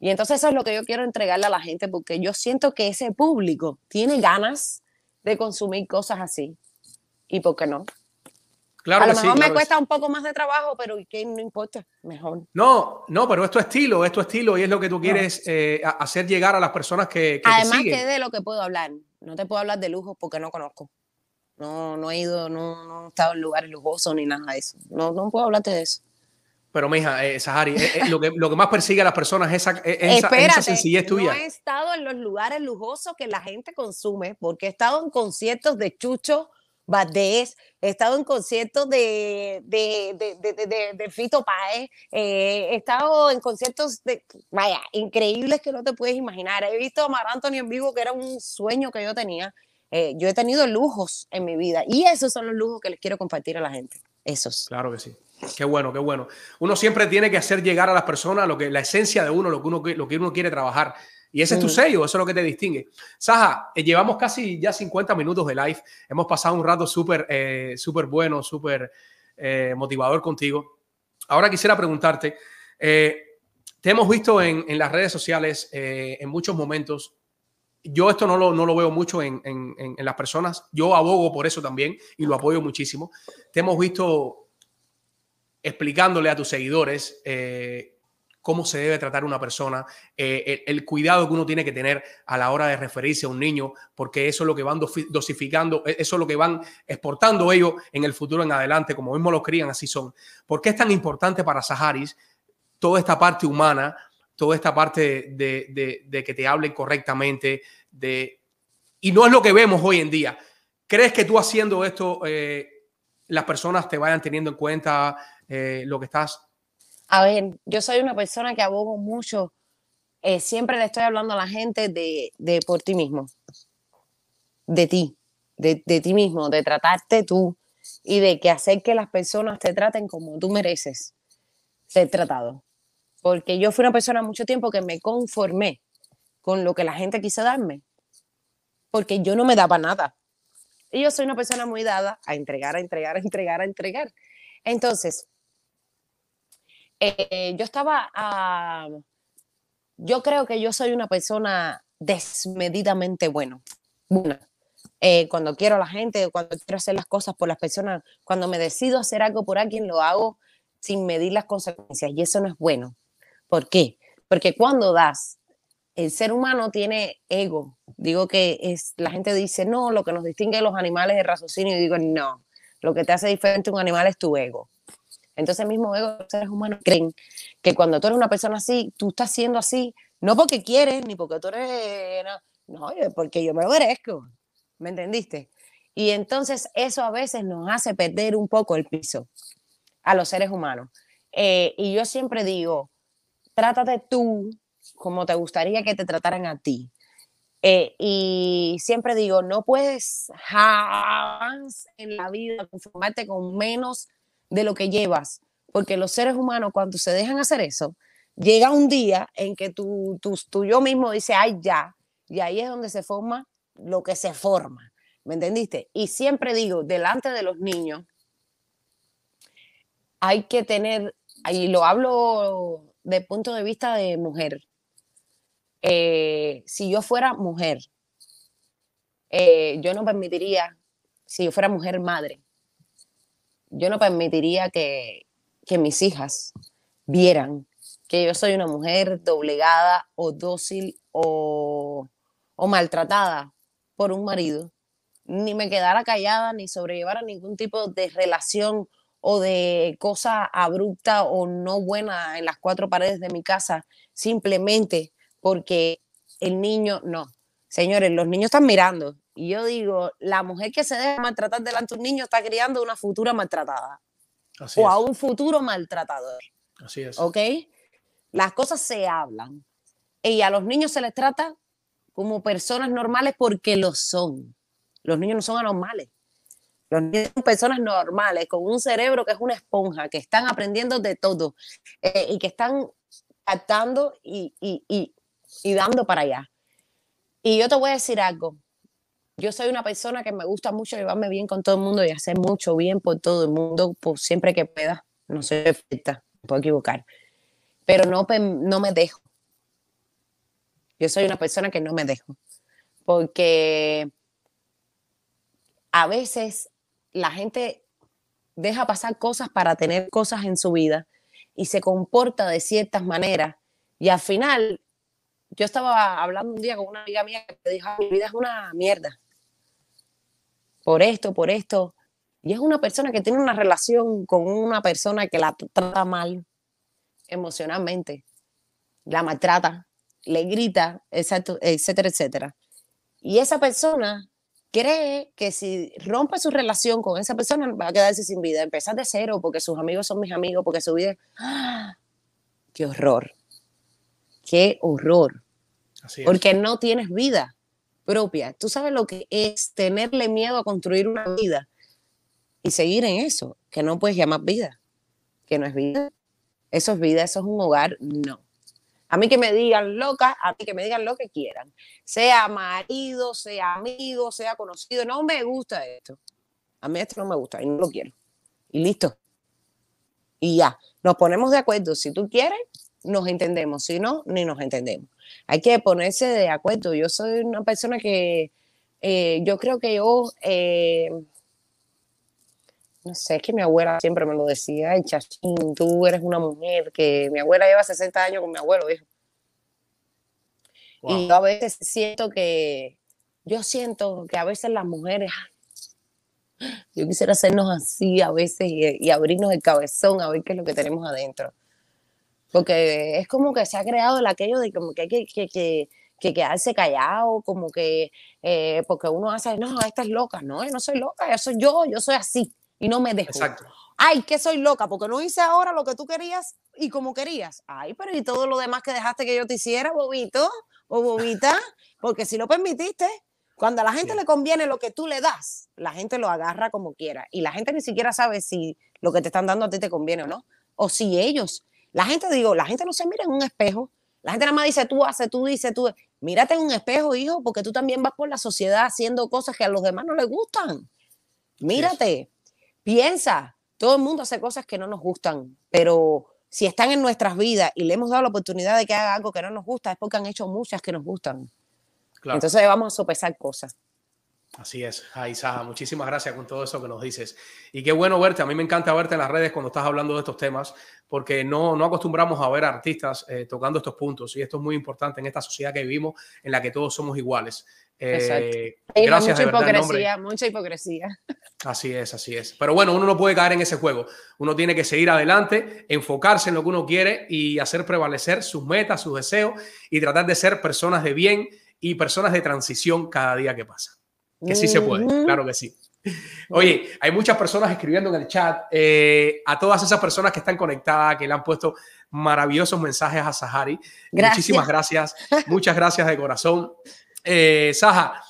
Speaker 5: Y entonces eso es lo que yo quiero entregarle a la gente porque yo siento que ese público tiene ganas de consumir cosas así. ¿Y por qué no?
Speaker 1: Claro
Speaker 5: a lo
Speaker 1: que sí,
Speaker 5: mejor me
Speaker 1: que
Speaker 5: cuesta un poco más de trabajo, pero ¿y qué? No importa, mejor.
Speaker 1: No, no, pero es tu estilo, es tu estilo y es lo que tú quieres eh, hacer llegar a las personas que, que te
Speaker 5: Además
Speaker 1: siguen.
Speaker 5: que de lo que puedo hablar. No te puedo hablar de lujos porque no conozco. No, no he ido, no, no he estado en lugares lujosos ni nada de eso. No, no puedo hablarte de eso.
Speaker 1: Pero, mija, eh, Sahari, eh, eh, lo, que, lo que más persigue a las personas es esa, es esa, es esa
Speaker 5: Espérate,
Speaker 1: sencillez tuya.
Speaker 5: no he estado en los lugares lujosos que la gente consume, porque he estado en conciertos de Chucho Valdés, he estado en conciertos de, de, de, de, de- de- de Fito Páez, eh, he estado en conciertos de, vaya, increíbles que no te puedes imaginar. He visto a Mar Anthony en vivo, que era un sueño que yo tenía. Eh, yo he tenido lujos en mi vida y esos son los lujos que les quiero compartir a la gente. Esos.
Speaker 1: Claro que sí. Qué bueno, qué bueno. Uno siempre tiene que hacer llegar a las personas lo que la esencia de uno, lo que uno, lo que uno quiere trabajar. Y ese es tu
Speaker 5: Mm.
Speaker 1: sello, eso es lo que te distingue. Saja, eh, llevamos casi ya 50 minutos de live. Hemos pasado un rato súper eh, súper bueno, súper eh, motivador contigo. Ahora quisiera preguntarte, te hemos visto en, en las redes sociales en muchos momentos. Yo esto no lo, no lo veo mucho en, en- en- las personas. Yo abogo por eso también y lo apoyo muchísimo. Te hemos visto explicándole a tus seguidores eh, cómo se debe tratar una persona, eh, el, el cuidado que uno tiene que tener a la hora de referirse a un niño, porque eso es lo que van dosi- dosificando, e- eso es lo que van exportando ellos en el futuro en adelante, como mismo los crían, así son. ¿Por qué es tan importante para Saharis toda esta parte humana, toda esta parte de, de- que te hablen correctamente, de, y no es lo que vemos hoy en día? ¿Crees que tú haciendo esto, eh, las personas te vayan teniendo en cuenta eh, lo que estás
Speaker 5: A ver, yo soy una persona que abogo mucho, eh, siempre le estoy hablando a la gente de, de por ti mismo, de ti, de, de ti mismo, de tratarte tú y de que hacer que las personas te traten como tú mereces ser tratado. Porque yo fui una persona mucho tiempo que me conformé con lo que la gente quiso darme, porque yo no me daba nada. Y yo soy una persona muy dada a entregar, a entregar, a entregar, a entregar. Entonces, eh, yo estaba, ah, yo creo que yo soy una persona desmedidamente buena. Eh, cuando quiero a la gente, cuando quiero hacer las cosas por las personas, cuando me decido hacer algo por alguien, lo hago sin medir las consecuencias y eso no es bueno. ¿Por qué? Porque cuando das, el ser humano tiene ego. Digo que es, la gente dice, no, lo que nos distingue de los animales es raciocinio. Y digo, no, lo que te hace diferente a un animal es tu ego. Entonces, mismo ego los seres humanos creen que cuando tú eres una persona así, tú estás siendo así, no porque quieres, ni porque tú eres, no, no porque yo me lo merezco. ¿Me entendiste? Y entonces eso a veces nos hace perder un poco el piso a los seres humanos. Eh, y yo siempre digo, trátate tú como te gustaría que te trataran a ti. Eh, y siempre digo, no puedes jamás en la vida conformarte con menos de lo que llevas, porque los seres humanos cuando se dejan hacer eso, llega un día en que tú, tú, tú yo mismo dice, ay, ya, y ahí es donde se forma lo que se forma, ¿me entendiste? Y siempre digo, delante de los niños, hay que tener, y lo hablo de punto de vista de mujer, eh, si yo fuera mujer, eh, yo no permitiría, si yo fuera mujer madre, yo no permitiría que, que mis hijas vieran que yo soy una mujer doblegada o dócil o, o maltratada por un marido, ni me quedara callada, ni sobrellevara ningún tipo de relación o de cosa abrupta o no buena en las cuatro paredes de mi casa, simplemente porque el niño no. Señores, los niños están mirando. Y yo digo, la mujer que se deja maltratar delante de un niño está criando una futura maltratada. o a un futuro maltratador.
Speaker 1: Así es.
Speaker 5: ¿Ok? Las cosas se hablan. Y a los niños se les trata como personas normales porque lo son. Los niños no son anormales. Los niños son personas normales, con un cerebro que es una esponja, que están aprendiendo de todo eh, y que están captando y, y, y, dando para allá. Y yo te voy a decir algo. Yo soy una persona que me gusta mucho llevarme bien con todo el mundo y hacer mucho bien por todo el mundo, por siempre que pueda. No soy perfecta, me puedo equivocar. Pero no, no me dejo. Yo soy una persona que no me dejo. Porque a veces la gente deja pasar cosas para tener cosas en su vida y se comporta de ciertas maneras y al final yo estaba hablando un día con una amiga mía que dijo, mi vida es una mierda. Por esto, por esto. Y es una persona que tiene una relación con una persona que la trata mal emocionalmente, la maltrata, le grita, etcétera, etcétera. Y esa persona cree que si rompe su relación con esa persona va a quedarse sin vida, empezar de cero porque sus amigos son mis amigos, porque su vida... ¡Ah! ¡Qué horror! ¡Qué horror! porque no tienes vida propia. Tú sabes lo que es tenerle miedo a construir una vida y seguir en eso, que no puedes llamar vida, que no es vida. Eso es vida, eso es un hogar, no. A mí que me digan loca, a mí que me digan lo que quieran. Sea marido, sea amigo, sea conocido, no me gusta esto. A mí esto no me gusta y no lo quiero. Y listo. Y ya, nos ponemos de acuerdo. Si tú quieres, nos entendemos. Si no, ni nos entendemos hay que ponerse de acuerdo. Yo soy una persona que eh, yo creo que yo, eh, no sé, es que mi abuela siempre me lo decía, ay, Chachín, tú eres una mujer, que mi abuela lleva 60 años con mi abuelo, dijo. Y yo a veces siento que, yo siento que a veces las mujeres, yo quisiera hacernos así a veces y abrirnos el cabezón a ver qué es lo que tenemos adentro. Porque es como que se ha creado el aquello de como que hay que, que, que, quedarse callado, como que, eh, porque uno hace, no, esta es loca, no, yo no soy loca, yo soy yo, yo soy así, y no me dejo. Exacto. Ay, que soy loca, porque no hice ahora lo que tú querías, y como querías. Ay, pero ¿y todo lo demás que dejaste que yo te hiciera, bobito o bobita? Porque si lo permitiste, cuando a la gente le conviene lo que tú le das, la gente lo agarra como quiera. Y la gente ni siquiera sabe si lo que te están dando a ti te conviene o no. O si ellos, la gente, digo, la gente no se mira en un espejo. La gente nada más dice, tú haces, tú dices, tú. Mírate en un espejo, hijo, porque tú también vas por la sociedad haciendo cosas que a los demás no les gustan. Mírate, piensa. Todo el mundo hace cosas que no nos gustan, pero si están en nuestras vidas y le hemos dado la oportunidad de que haga algo que no nos gusta, es porque han hecho muchas que nos gustan.
Speaker 1: Claro.
Speaker 5: Entonces vamos a sopesar cosas.
Speaker 1: Así es, Saja, muchísimas gracias con todo eso que nos dices. Y qué bueno verte, a mí me encanta verte en las redes cuando estás hablando de estos temas, porque no, no acostumbramos a ver artistas eh, tocando estos puntos, y esto es muy importante en esta sociedad que vivimos, en la que todos somos iguales. Eh,
Speaker 5: gracias, mucha hipocresía, mucha hipocresía.
Speaker 1: Así es, así es. Pero bueno, uno no puede caer en ese juego. Uno tiene que seguir adelante, enfocarse en lo que uno quiere y hacer prevalecer sus metas, sus deseos y tratar de ser personas de bien y personas de transición cada día que pasa. Que sí se puede, claro que sí. Oye, hay muchas personas escribiendo en el chat, eh, a todas esas personas que están conectadas, que le han puesto maravillosos mensajes a Sahari. Muchísimas gracias, muchas gracias de corazón. Eh, Saja,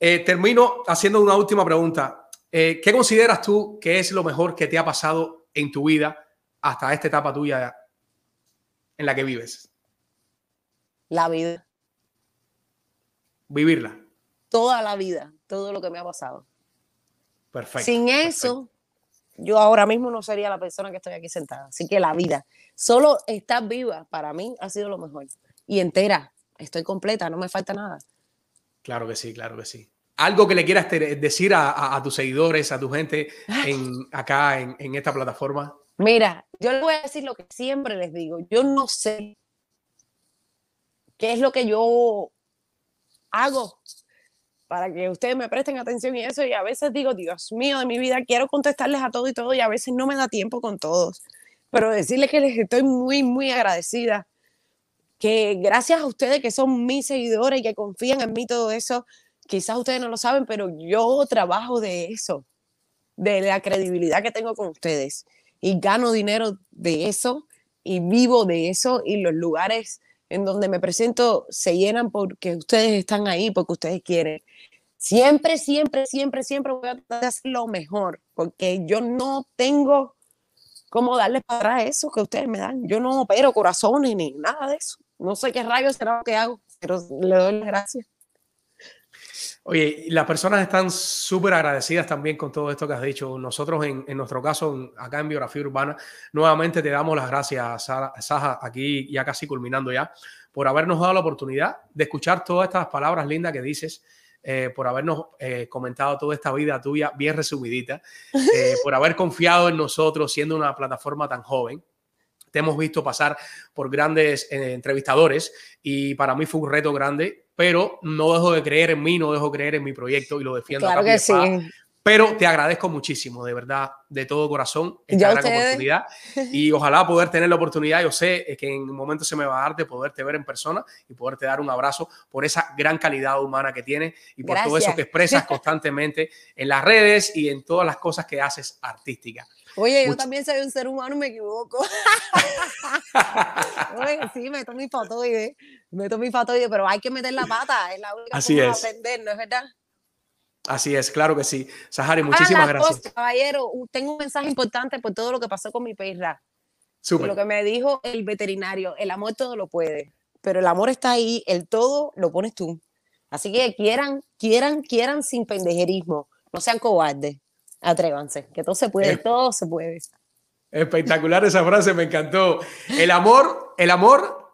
Speaker 1: eh, termino haciendo una última pregunta. Eh, ¿Qué consideras tú que es lo mejor que te ha pasado en tu vida hasta esta etapa tuya en la que vives?
Speaker 5: La vida.
Speaker 1: Vivirla.
Speaker 5: Toda la vida, todo lo que me ha pasado.
Speaker 1: Perfecto.
Speaker 5: Sin eso, yo ahora mismo no sería la persona que estoy aquí sentada. Así que la vida, solo estar viva para mí ha sido lo mejor. Y entera, estoy completa, no me falta nada.
Speaker 1: Claro que sí, claro que sí. Algo que le quieras decir a, tus seguidores, a tu gente en, acá en, en esta plataforma.
Speaker 5: Mira, yo les voy a decir lo que siempre les digo. Yo no sé qué es lo que yo hago para que ustedes me presten atención y eso. Y a veces digo, Dios mío, de mi vida, quiero contestarles a todo y todo y a veces no me da tiempo con todos. Pero decirles que les estoy muy, muy agradecida que gracias a ustedes que son mis seguidores y que confían en mí todo eso, quizás ustedes no lo saben, pero yo trabajo de eso, de la credibilidad que tengo con ustedes y gano dinero de eso y vivo de eso y los lugares en donde me presento se llenan porque ustedes están ahí, porque ustedes quieren. Siempre, siempre, siempre, siempre voy a tratar de hacer lo mejor, porque yo no tengo cómo darles para eso que ustedes me dan. Yo no opero corazones ni nada de eso. No sé qué rayos será lo que hago, pero le doy las gracias.
Speaker 1: Oye, las personas están súper agradecidas también con todo esto que has dicho. Nosotros, en, en nuestro caso, acá en Biografía Urbana, nuevamente te damos las gracias, Saja, aquí ya casi culminando ya, por habernos dado la oportunidad de escuchar todas estas palabras lindas que dices, eh, por habernos eh, comentado toda esta vida tuya bien resumidita, eh, por haber confiado en nosotros siendo una plataforma tan joven te hemos visto pasar por grandes eh, entrevistadores y para mí fue un reto grande, pero no dejo de creer en mí, no dejo de creer en mi proyecto y lo defiendo.
Speaker 5: Claro que sí.
Speaker 1: Pero te agradezco muchísimo, de verdad, de todo corazón, esta gran oportunidad. Y ojalá poder tener la oportunidad, yo sé que en un momento se me va a dar de poderte ver en persona y poderte dar un abrazo por esa gran calidad humana que tienes y por todo eso que expresas constantemente en las redes y en todas las cosas que haces artísticas.
Speaker 5: Oye, yo también soy un ser humano y me equivoco. Oye, sí, meto mi fatoide, meto mi fatoide, pero hay que meter la pata, es la única
Speaker 1: Así
Speaker 5: forma
Speaker 1: es.
Speaker 5: de aprender, ¿no es verdad?
Speaker 1: Así es, claro que sí. Sahari, muchísimas gracias.
Speaker 5: Cosa, caballero, tengo un mensaje importante por todo lo que pasó con mi perra.
Speaker 1: Súper.
Speaker 5: Lo que me dijo el veterinario, el amor todo lo puede, pero el amor está ahí, el todo lo pones tú. Así que quieran, quieran, quieran sin pendejerismo, no sean cobardes. Atrévanse, que todo se puede, todo se puede.
Speaker 1: Espectacular esa frase, me encantó. El amor, el amor,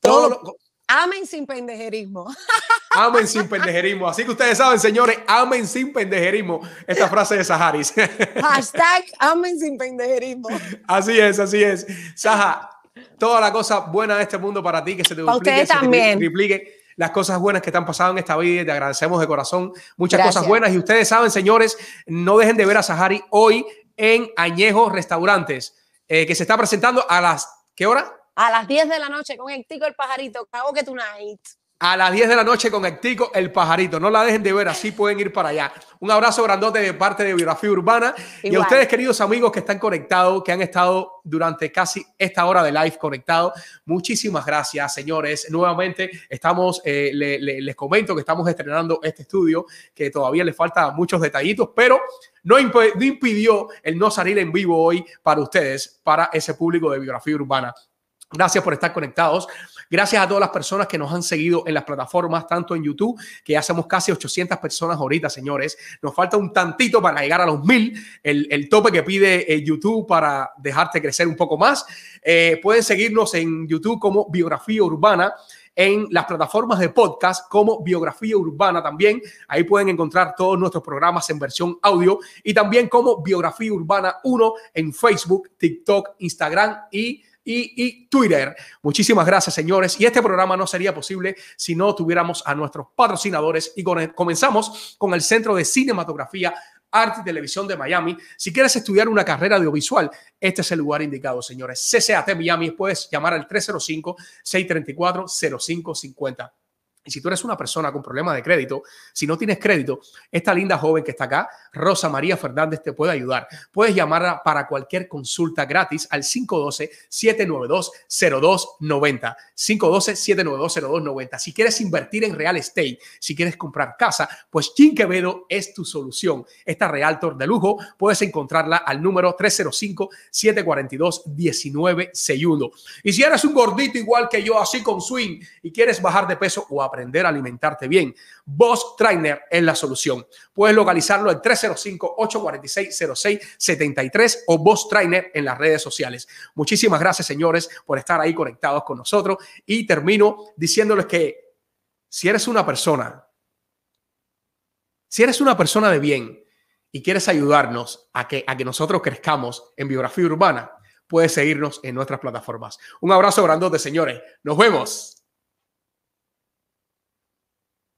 Speaker 1: todo, lo,
Speaker 5: Amen sin pendejerismo.
Speaker 1: Amen sin pendejerismo. Así que ustedes saben, señores, amen sin pendejerismo. Esta frase de Saharis.
Speaker 5: Hashtag amen sin pendejerismo.
Speaker 1: Así es, así es. Saja, toda la cosa buena de este mundo para ti, que se te duplique, se te triplique las cosas buenas que te han pasado en esta vida y te agradecemos de corazón. Muchas
Speaker 5: Gracias.
Speaker 1: cosas buenas y ustedes saben, señores, no dejen de ver a Sahari hoy en Añejo Restaurantes, eh, que se está presentando a las, ¿qué hora?
Speaker 5: A las 10 de la noche con el tico el pajarito, cago que tonight.
Speaker 1: A las 10 de la noche con Ectico, el pajarito. No la dejen de ver, así pueden ir para allá. Un abrazo grandote de parte de Biografía Urbana. Y a
Speaker 5: Igual.
Speaker 1: ustedes, queridos amigos que están conectados, que han estado durante casi esta hora de live conectados, muchísimas gracias, señores. Nuevamente, estamos, eh, le- le- les comento que estamos estrenando este estudio, que todavía le falta muchos detallitos, pero no, imp- no impidió el no salir en vivo hoy para ustedes, para ese público de Biografía Urbana. Gracias por estar conectados. Gracias a todas las personas que nos han seguido en las plataformas, tanto en YouTube, que ya somos casi 800 personas ahorita, señores. Nos falta un tantito para llegar a los mil, el, el tope que pide eh, YouTube para dejarte crecer un poco más. Eh, pueden seguirnos en YouTube como Biografía Urbana en las plataformas de podcast como Biografía Urbana también. Ahí pueden encontrar todos nuestros programas en versión audio y también como Biografía Urbana 1 en Facebook, TikTok, Instagram y, y, Twitter. Muchísimas gracias, señores. Y este programa no sería posible si no tuviéramos a nuestros patrocinadores y comenzamos con el Centro de Cinematografía. Arte y Televisión de Miami. Si quieres estudiar una carrera audiovisual, este es el lugar indicado, señores. CCAT Miami, puedes llamar al 305-634-0550. Y si tú eres una persona con problemas de crédito, si no tienes crédito, esta linda joven que está acá, Rosa María Fernández, te puede ayudar. Puedes llamarla para cualquier consulta gratis al 512-792-0290. 512-792-0290. Si quieres invertir en real estate, si quieres comprar casa, pues Jim Quevedo es tu solución. Esta realtor de lujo puedes encontrarla al número 305-742-1961. Y si eres un gordito igual que yo, así con swing, y quieres bajar de peso o aprender a alimentarte bien, Boss Trainer es la solución. Puedes localizarlo en 305-846-0673 o Boss Trainer en las redes sociales. Muchísimas gracias, señores, por estar ahí conectados con nosotros. Y termino diciéndoles que si eres una persona, si eres una persona de bien y quieres ayudarnos a que, a que nosotros crezcamos en biografía urbana, puedes seguirnos en nuestras plataformas. Un abrazo grandote, señores. Nos vemos.